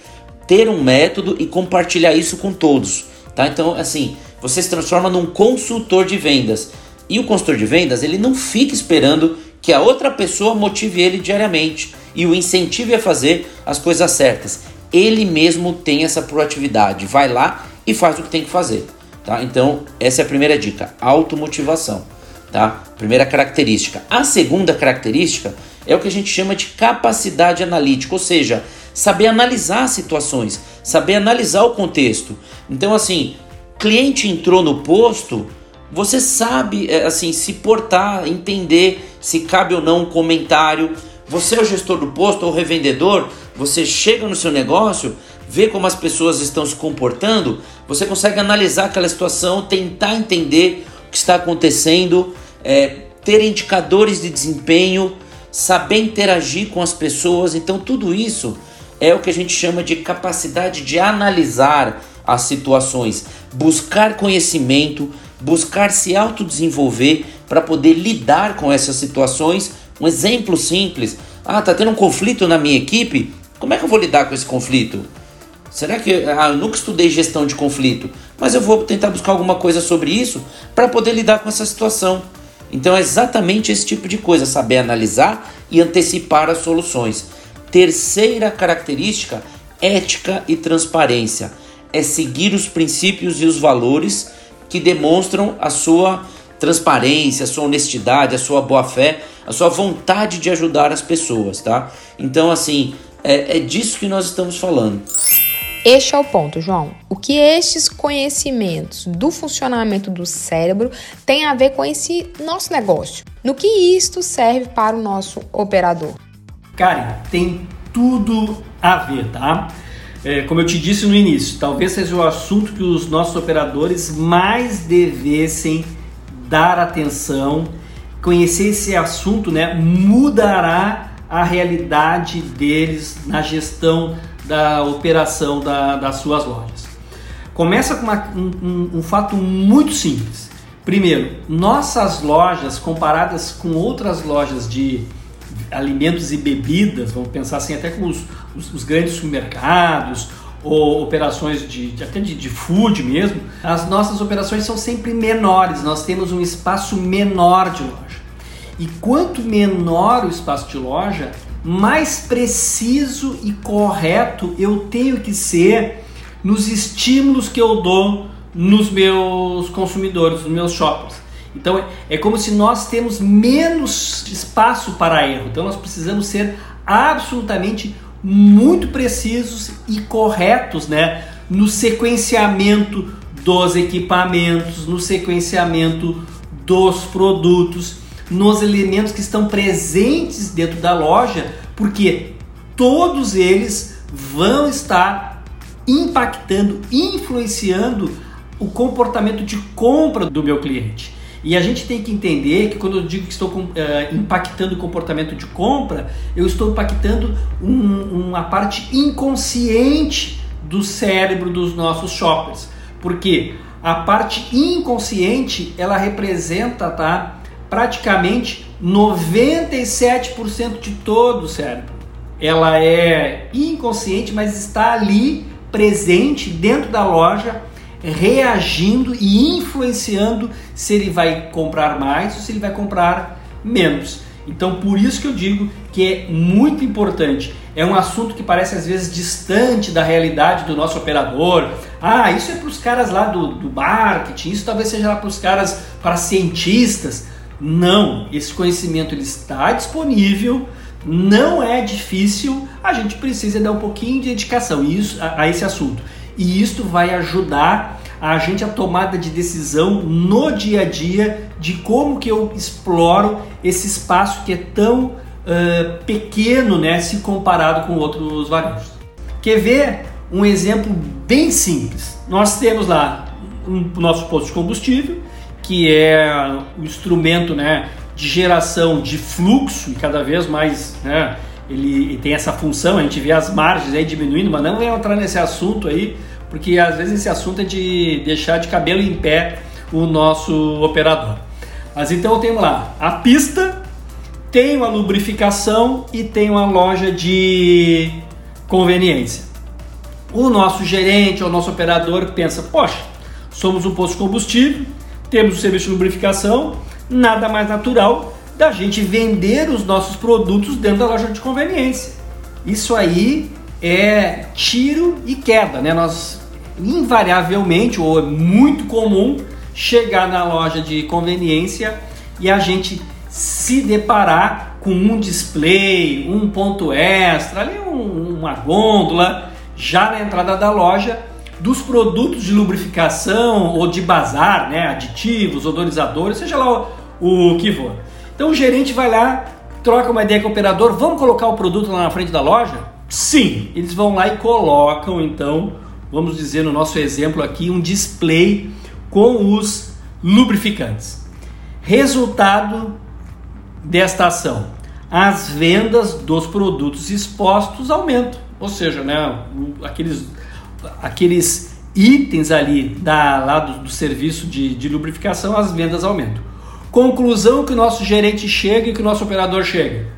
ter um método e compartilhar isso com todos, tá? Então, assim, você se transforma num consultor de vendas. E o consultor de vendas, ele não fica esperando que a outra pessoa motive ele diariamente e o incentive a fazer as coisas certas. Ele mesmo tem essa proatividade, vai lá e faz o que tem que fazer. Tá? Então, essa é a primeira dica, automotivação. Tá? Primeira característica. A segunda característica é o que a gente chama de capacidade analítica, ou seja, saber analisar situações, saber analisar o contexto. Então, assim, cliente entrou no posto, você sabe é, assim se portar, entender se cabe ou não um comentário. Você é o gestor do posto ou revendedor, você chega no seu negócio, vê como as pessoas estão se comportando, você consegue analisar aquela situação, tentar entender o que está acontecendo, é, ter indicadores de desempenho, saber interagir com as pessoas. Então, tudo isso é o que a gente chama de capacidade de analisar as situações, buscar conhecimento, buscar se autodesenvolver para poder lidar com essas situações. Um exemplo simples: ah, tá tendo um conflito na minha equipe, como é que eu vou lidar com esse conflito? Será que ah, eu nunca estudei gestão de conflito, mas eu vou tentar buscar alguma coisa sobre isso para poder lidar com essa situação. Então é exatamente esse tipo de coisa, saber analisar e antecipar as soluções. Terceira característica, ética e transparência. É seguir os princípios e os valores que demonstram a sua transparência, a sua honestidade, a sua boa fé, a sua vontade de ajudar as pessoas, tá? Então, assim, é, é disso que nós estamos falando. Este é o ponto, João. O que estes conhecimentos do funcionamento do cérebro têm a ver com esse nosso negócio? No que isto serve para o nosso operador? Karen, tem tudo a ver, tá? É, como eu te disse no início, talvez seja o assunto que os nossos operadores mais devessem dar atenção. Conhecer esse assunto né, mudará a realidade deles na gestão da operação da, das suas lojas. Começa com uma, um, um fato muito simples. Primeiro, nossas lojas comparadas com outras lojas de alimentos e bebidas, vamos pensar assim, até com os, os, os grandes supermercados ou operações de, de até de, de, food mesmo, as nossas operações são sempre menores, nós temos um espaço menor de loja. E quanto menor o espaço de loja, mais preciso e correto eu tenho que ser nos estímulos que eu dou nos meus consumidores, nos meus shoppers. Então é, é como se nós temos menos espaço para erro. Então nós precisamos ser absolutamente muito precisos e corretos, né, no sequenciamento dos equipamentos, no sequenciamento dos produtos, nos elementos que estão presentes dentro da loja, porque todos eles vão estar impactando, influenciando o comportamento de compra do meu cliente. E a gente tem que entender que quando eu digo que estou uh, impactando o comportamento de compra, eu estou impactando um, uma parte inconsciente do cérebro dos nossos shoppers. Porque a parte inconsciente ela representa tá, praticamente 97% de todo o cérebro. Ela é inconsciente, mas está ali presente dentro da loja reagindo e influenciando se ele vai comprar mais ou se ele vai comprar menos. Então, por isso que eu digo que é muito importante. É um assunto que parece às vezes distante da realidade do nosso operador. Ah, isso é para os caras lá do, do marketing, isso talvez seja lá para os caras, para cientistas. Não, esse conhecimento ele está disponível, não é difícil, a gente precisa dar um pouquinho de dedicação a, a esse assunto e isso vai ajudar a gente a tomada de decisão no dia a dia de como que eu exploro esse espaço que é tão uh, pequeno, né, se comparado com outros varejos. Quer ver um exemplo bem simples? Nós temos lá o um, nosso posto de combustível, que é o instrumento, né, de geração de fluxo e cada vez mais, né, ele tem essa função, a gente vê as margens aí diminuindo, mas não vou entrar nesse assunto aí, porque às vezes esse assunto é de deixar de cabelo em pé o nosso operador. Mas então tenho lá a pista, tenho a lubrificação e tenho a loja de conveniência. O nosso gerente ou nosso operador pensa: poxa, somos um posto de combustível, temos o serviço de lubrificação, nada mais natural da gente vender os nossos produtos dentro da loja de conveniência. Isso aí é tiro e queda, né? Nós invariavelmente ou é muito comum chegar na loja de conveniência e a gente se deparar com um display, um ponto extra, ali um, uma gôndola já na entrada da loja dos produtos de lubrificação ou de bazar, né, aditivos, odorizadores, seja lá o, o que for. Então o gerente vai lá, troca uma ideia com o operador, vamos colocar o produto lá na frente da loja? Sim, eles vão lá e colocam então vamos dizer no nosso exemplo aqui, um display com os lubrificantes. Resultado desta ação: as vendas dos produtos expostos aumentam, ou seja, né, aqueles, aqueles itens ali da, lá do, do serviço de, de lubrificação, as vendas aumentam. Conclusão que o nosso gerente chega e que o nosso operador chega.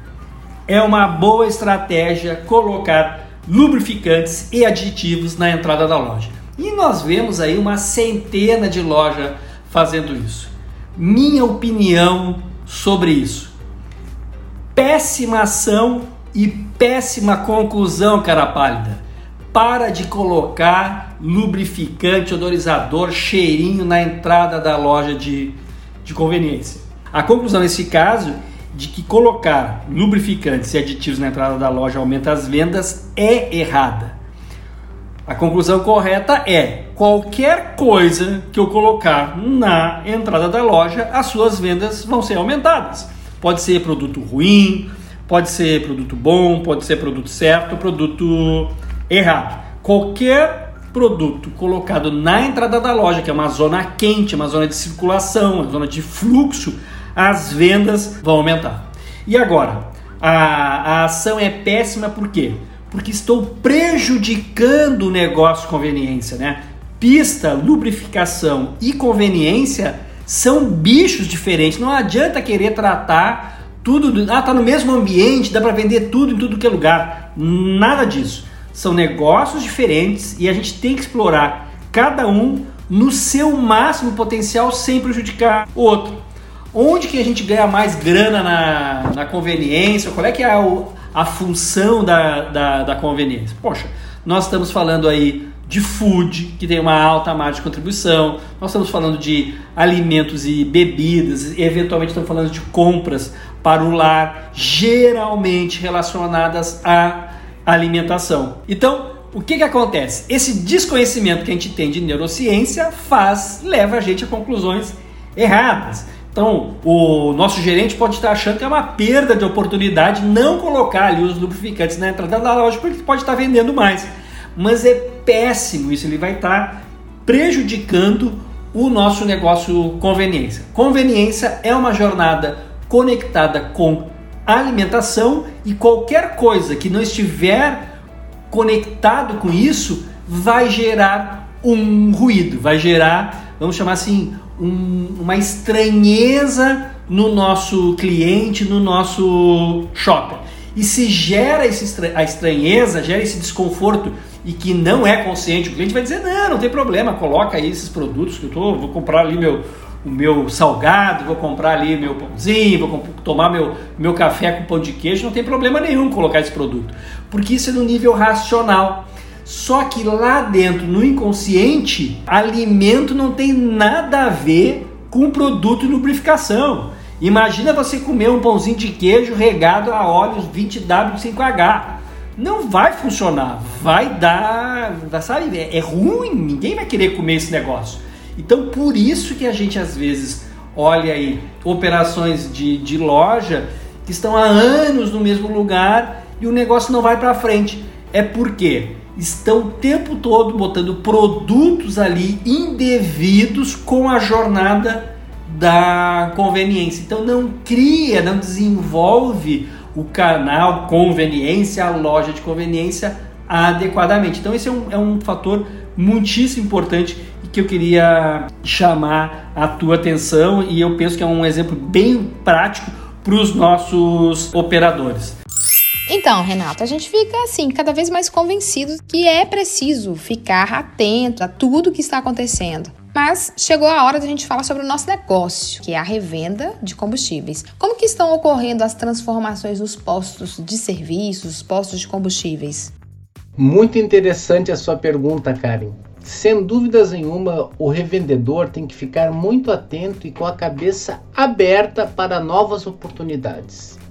É uma boa estratégia colocar lubrificantes e aditivos na entrada da loja. E nós vemos aí uma centena de lojas fazendo isso. Minha opinião sobre isso. Péssima ação e péssima conclusão, cara pálida. Para de colocar lubrificante, odorizador, cheirinho na entrada da loja de, de conveniência. A conclusão nesse caso de que colocar lubrificantes e aditivos na entrada da loja aumenta as vendas é errada. A conclusão correta é: qualquer coisa que eu colocar na entrada da loja, as suas vendas vão ser aumentadas. Pode ser produto ruim, pode ser produto bom, pode ser produto certo, produto errado. Qualquer produto colocado na entrada da loja, que é uma zona quente, uma zona de circulação, uma zona de fluxo, as vendas vão aumentar. E agora, a, a ação é péssima por quê? Porque estou prejudicando o negócio conveniência, né? Pista, lubrificação e conveniência são bichos diferentes. Não adianta querer tratar tudo, ah, tá no mesmo ambiente, dá para vender tudo em tudo que é lugar. Nada disso. São negócios diferentes e a gente tem que explorar cada um no seu máximo potencial sem prejudicar o outro. Onde que a gente ganha mais grana na, na conveniência? Qual é que é a, a função da, da, da conveniência? Poxa, nós estamos falando aí de food, que tem uma alta margem de contribuição, nós estamos falando de alimentos e bebidas, e eventualmente estamos falando de compras para o lar, geralmente relacionadas à alimentação. Então, o que, que acontece? Esse desconhecimento que a gente tem de neurociência faz, leva a gente a conclusões erradas. Então, o nosso gerente pode estar achando que é uma perda de oportunidade não colocar ali os lubrificantes na entrada da loja, porque ele pode estar vendendo mais. Mas é péssimo isso, ele vai estar prejudicando o nosso negócio conveniência. Conveniência é uma jornada conectada com alimentação e qualquer coisa que não estiver conectado com isso vai gerar um ruído, vai gerar, vamos chamar assim, um, uma estranheza no nosso cliente, no nosso shopper. E se gera esse, a estranheza, gera esse desconforto e que não é consciente, o cliente vai dizer: não, não tem problema, coloca aí esses produtos que eu tô, vou comprar ali meu, o meu salgado, vou comprar ali meu pãozinho, vou tomar meu, meu café com pão de queijo, não tem problema nenhum colocar esse produto, porque isso é no nível racional. Só que lá dentro, no inconsciente, alimento não tem nada a ver com produto de lubrificação. Imagina você comer um pãozinho de queijo regado a óleos 20W5H. Não vai funcionar, vai dar, sabe, é, é ruim, ninguém vai querer comer esse negócio. Então por isso que a gente às vezes olha aí operações de, de loja que estão há anos no mesmo lugar e o negócio não vai para frente. É porque estão o tempo todo botando produtos ali indevidos com a jornada da conveniência. Então não cria, não desenvolve o canal conveniência, a loja de conveniência adequadamente. Então esse é um, é um fator muitíssimo importante que eu queria chamar a tua atenção e eu penso que é um exemplo bem prático para os nossos operadores. Então, Renato, a gente fica assim, cada vez mais convencido que é preciso ficar atento a tudo que está acontecendo. Mas chegou a hora de a gente falar sobre o nosso negócio, que é a revenda de combustíveis. Como que estão ocorrendo as transformações nos postos de serviços, postos de combustíveis? Muito interessante a sua pergunta, Karen. Sem dúvidas nenhuma, o revendedor tem que ficar muito atento e com a cabeça aberta para novas oportunidades.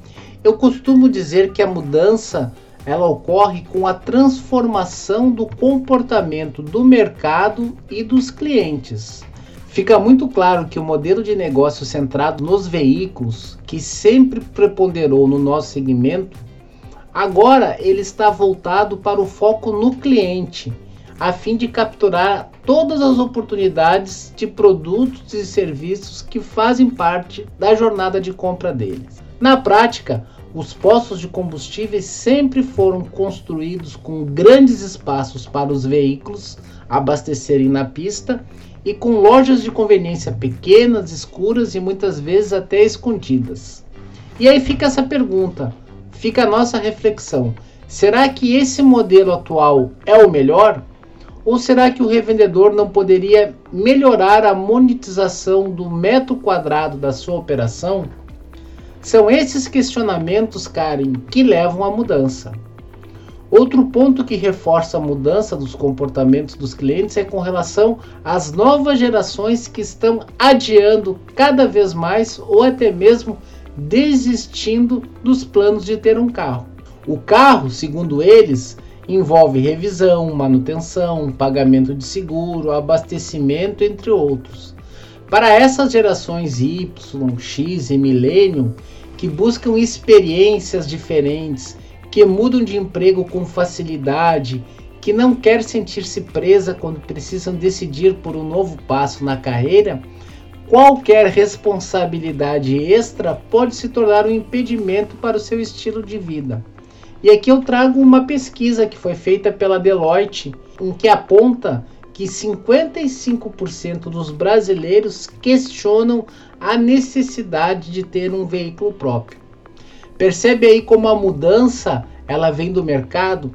Eu costumo dizer que a mudança ela ocorre com a transformação do comportamento do mercado e dos clientes. Fica muito claro que o modelo de negócio centrado nos veículos, que sempre preponderou no nosso segmento, agora ele está voltado para o foco no cliente, a fim de capturar todas as oportunidades de produtos e serviços que fazem parte da jornada de compra deles. Na prática, os postos de combustíveis sempre foram construídos com grandes espaços para os veículos abastecerem na pista e com lojas de conveniência pequenas, escuras e muitas vezes até escondidas. E aí fica essa pergunta, fica a nossa reflexão: será que esse modelo atual é o melhor? Ou será que o revendedor não poderia melhorar a monetização do metro quadrado da sua operação? São esses questionamentos, Karen, que levam à mudança. Outro ponto que reforça a mudança dos comportamentos dos clientes é com relação às novas gerações que estão adiando cada vez mais ou até mesmo desistindo dos planos de ter um carro. O carro, segundo eles, envolve revisão, manutenção, pagamento de seguro, abastecimento, entre outros. Para essas gerações Y, X e Millennium, que buscam experiências diferentes, que mudam de emprego com facilidade, que não quer sentir-se presa quando precisam decidir por um novo passo na carreira, qualquer responsabilidade extra pode se tornar um impedimento para o seu estilo de vida. E aqui eu trago uma pesquisa que foi feita pela Deloitte, em que aponta que 55% dos brasileiros questionam a necessidade de ter um veículo próprio. Percebe aí como a mudança ela vem do mercado?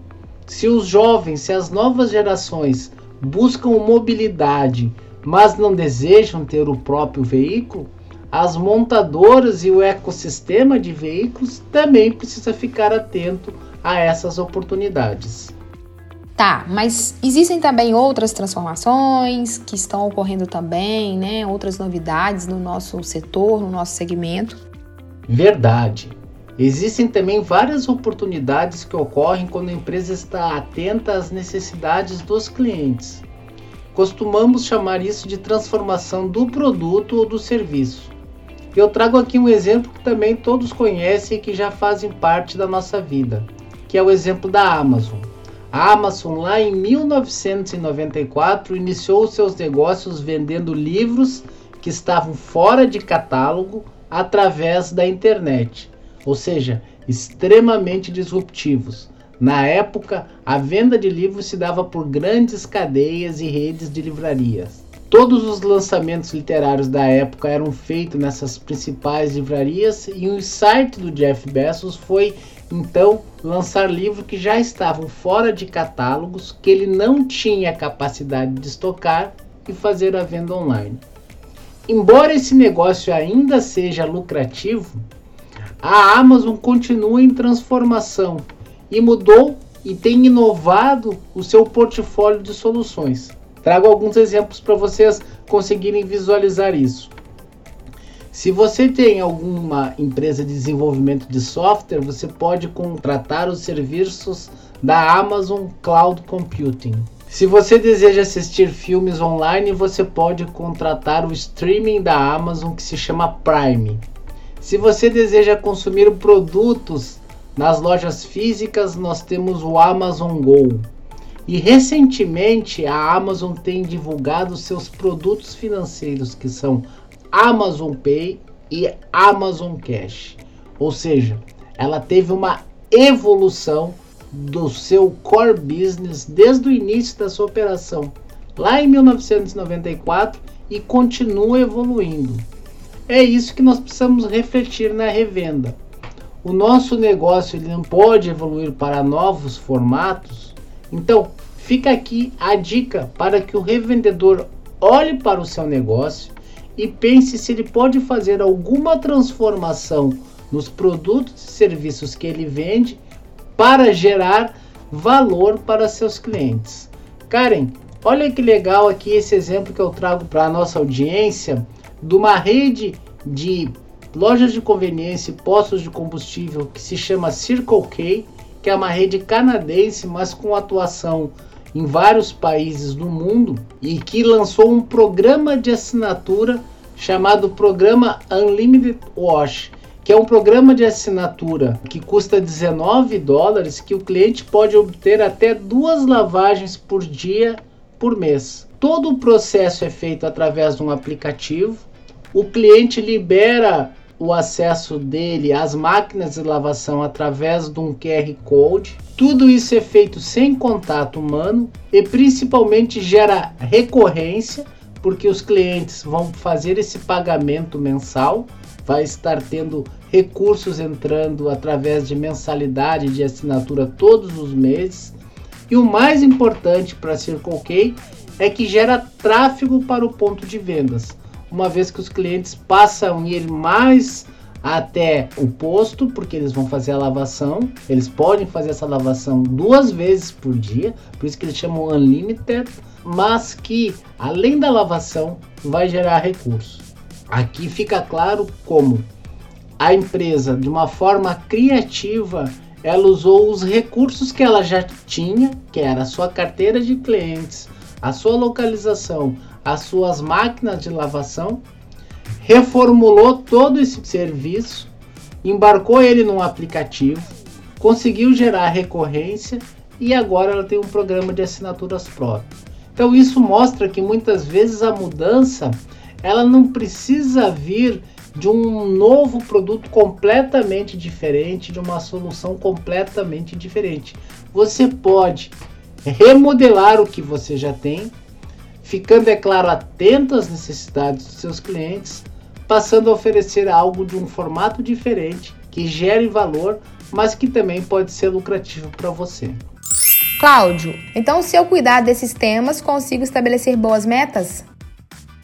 Se os jovens, se as novas gerações buscam mobilidade, mas não desejam ter o próprio veículo, as montadoras e o ecossistema de veículos também precisa ficar atento a essas oportunidades. Tá, mas existem também outras transformações que estão ocorrendo também, né? Outras novidades no nosso setor, no nosso segmento. Verdade. Existem também várias oportunidades que ocorrem quando a empresa está atenta às necessidades dos clientes. Costumamos chamar isso de transformação do produto ou do serviço. Eu trago aqui um exemplo que também todos conhecem e que já fazem parte da nossa vida, que é o exemplo da Amazon. A Amazon, lá em 1994, iniciou seus negócios vendendo livros que estavam fora de catálogo através da internet ou seja, extremamente disruptivos. Na época, a venda de livros se dava por grandes cadeias e redes de livrarias. Todos os lançamentos literários da época eram feitos nessas principais livrarias e o site do Jeff Bezos foi então lançar livros que já estavam fora de catálogos, que ele não tinha capacidade de estocar e fazer a venda online. Embora esse negócio ainda seja lucrativo, a Amazon continua em transformação e mudou e tem inovado o seu portfólio de soluções. Trago alguns exemplos para vocês conseguirem visualizar isso. Se você tem alguma empresa de desenvolvimento de software, você pode contratar os serviços da Amazon Cloud Computing. Se você deseja assistir filmes online, você pode contratar o streaming da Amazon que se chama Prime. Se você deseja consumir produtos nas lojas físicas, nós temos o Amazon Go. E recentemente a Amazon tem divulgado seus produtos financeiros que são Amazon Pay e Amazon Cash. Ou seja, ela teve uma evolução do seu core business desde o início da sua operação, lá em 1994, e continua evoluindo. É isso que nós precisamos refletir na revenda. O nosso negócio ele não pode evoluir para novos formatos. Então, fica aqui a dica para que o revendedor olhe para o seu negócio e pense se ele pode fazer alguma transformação nos produtos e serviços que ele vende para gerar valor para seus clientes. Karen, olha que legal aqui esse exemplo que eu trago para a nossa audiência de uma rede de lojas de conveniência e postos de combustível que se chama Circle K, que é uma rede canadense, mas com atuação em vários países do mundo e que lançou um programa de assinatura chamado Programa Unlimited Wash, que é um programa de assinatura que custa 19 dólares, que o cliente pode obter até duas lavagens por dia por mês. Todo o processo é feito através de um aplicativo o cliente libera o acesso dele às máquinas de lavação através de um QR Code. Tudo isso é feito sem contato humano e principalmente gera recorrência, porque os clientes vão fazer esse pagamento mensal, vai estar tendo recursos entrando através de mensalidade de assinatura todos os meses. E o mais importante para Circle K é que gera tráfego para o ponto de vendas uma vez que os clientes passam ir mais até o posto, porque eles vão fazer a lavação. Eles podem fazer essa lavação duas vezes por dia, por isso que eles chamam Unlimited, mas que além da lavação vai gerar recursos. Aqui fica claro como a empresa, de uma forma criativa, ela usou os recursos que ela já tinha, que era a sua carteira de clientes, a sua localização, as suas máquinas de lavação, reformulou todo esse serviço, embarcou ele num aplicativo, conseguiu gerar recorrência e agora ela tem um programa de assinaturas próprio. Então isso mostra que muitas vezes a mudança ela não precisa vir de um novo produto completamente diferente, de uma solução completamente diferente. Você pode remodelar o que você já tem ficando, é claro, atento às necessidades dos seus clientes, passando a oferecer algo de um formato diferente que gere valor, mas que também pode ser lucrativo para você. Cláudio, então se eu cuidar desses temas, consigo estabelecer boas metas?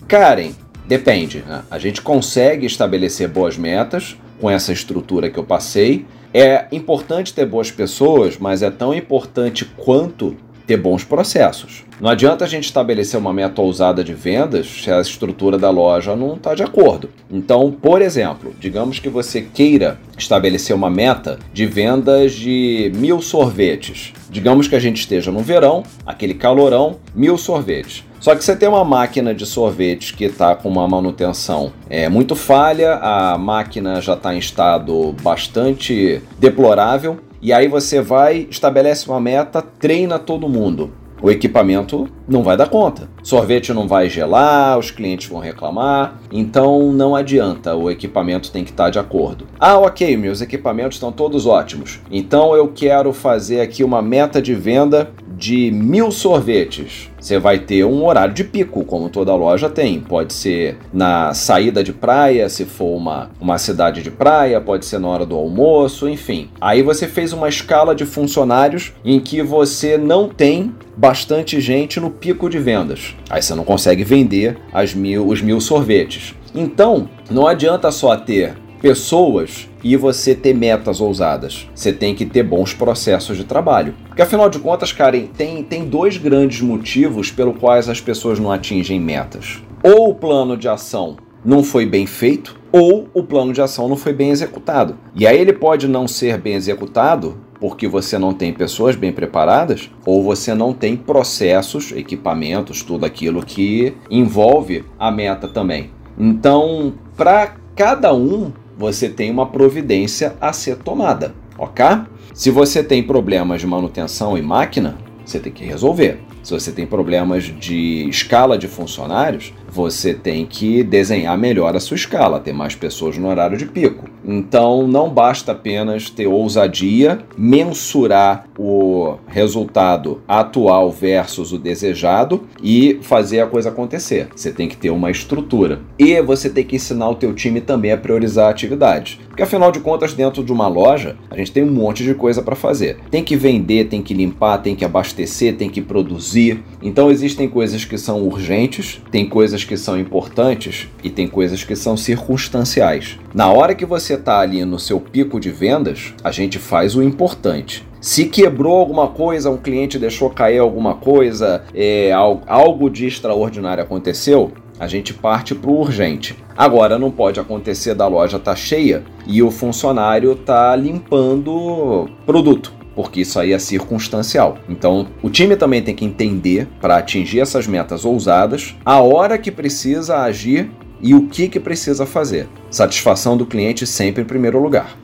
Karen, depende. Né? A gente consegue estabelecer boas metas com essa estrutura que eu passei. É importante ter boas pessoas, mas é tão importante quanto ter bons processos. Não adianta a gente estabelecer uma meta ousada de vendas se a estrutura da loja não está de acordo. Então, por exemplo, digamos que você queira estabelecer uma meta de vendas de mil sorvetes. Digamos que a gente esteja no verão, aquele calorão, mil sorvetes. Só que você tem uma máquina de sorvete que está com uma manutenção é, muito falha, a máquina já está em estado bastante deplorável, e aí você vai, estabelece uma meta, treina todo mundo o equipamento não vai dar conta. Sorvete não vai gelar, os clientes vão reclamar, então não adianta, o equipamento tem que estar de acordo. Ah, ok, meus equipamentos estão todos ótimos, então eu quero fazer aqui uma meta de venda de mil sorvetes. Você vai ter um horário de pico, como toda loja tem. Pode ser na saída de praia, se for uma, uma cidade de praia, pode ser na hora do almoço, enfim. Aí você fez uma escala de funcionários em que você não tem bastante gente no pico de vendas. Aí você não consegue vender as mil, os mil sorvetes. Então, não adianta só ter pessoas e você ter metas ousadas. Você tem que ter bons processos de trabalho. Porque afinal de contas, Karen, tem, tem dois grandes motivos pelos quais as pessoas não atingem metas. Ou o plano de ação não foi bem feito, ou o plano de ação não foi bem executado. E aí ele pode não ser bem executado porque você não tem pessoas bem preparadas ou você não tem processos, equipamentos, tudo aquilo que envolve a meta também. Então, para cada um você tem uma providência a ser tomada, ok? Se você tem problemas de manutenção em máquina, você tem que resolver. Se você tem problemas de escala de funcionários, você tem que desenhar melhor a sua escala, ter mais pessoas no horário de pico. Então não basta apenas ter ousadia, mensurar o resultado atual versus o desejado e fazer a coisa acontecer. Você tem que ter uma estrutura. E você tem que ensinar o teu time também a priorizar atividades. Porque afinal de contas, dentro de uma loja, a gente tem um monte de coisa para fazer. Tem que vender, tem que limpar, tem que abastecer, tem que produzir. Então existem coisas que são urgentes, tem coisas coisas que são importantes e tem coisas que são circunstanciais. Na hora que você está ali no seu pico de vendas, a gente faz o importante. Se quebrou alguma coisa, um cliente deixou cair alguma coisa, é, algo de extraordinário aconteceu, a gente parte para o urgente. Agora não pode acontecer da loja tá cheia e o funcionário tá limpando produto porque isso aí é circunstancial. Então, o time também tem que entender para atingir essas metas ousadas a hora que precisa agir e o que que precisa fazer. Satisfação do cliente sempre em primeiro lugar.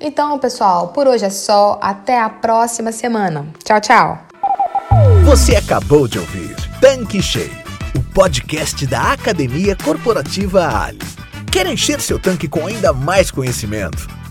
Então, pessoal, por hoje é só. Até a próxima semana. Tchau, tchau. Você acabou de ouvir Tanque Cheio, o podcast da Academia Corporativa Ali. Quer encher seu tanque com ainda mais conhecimento?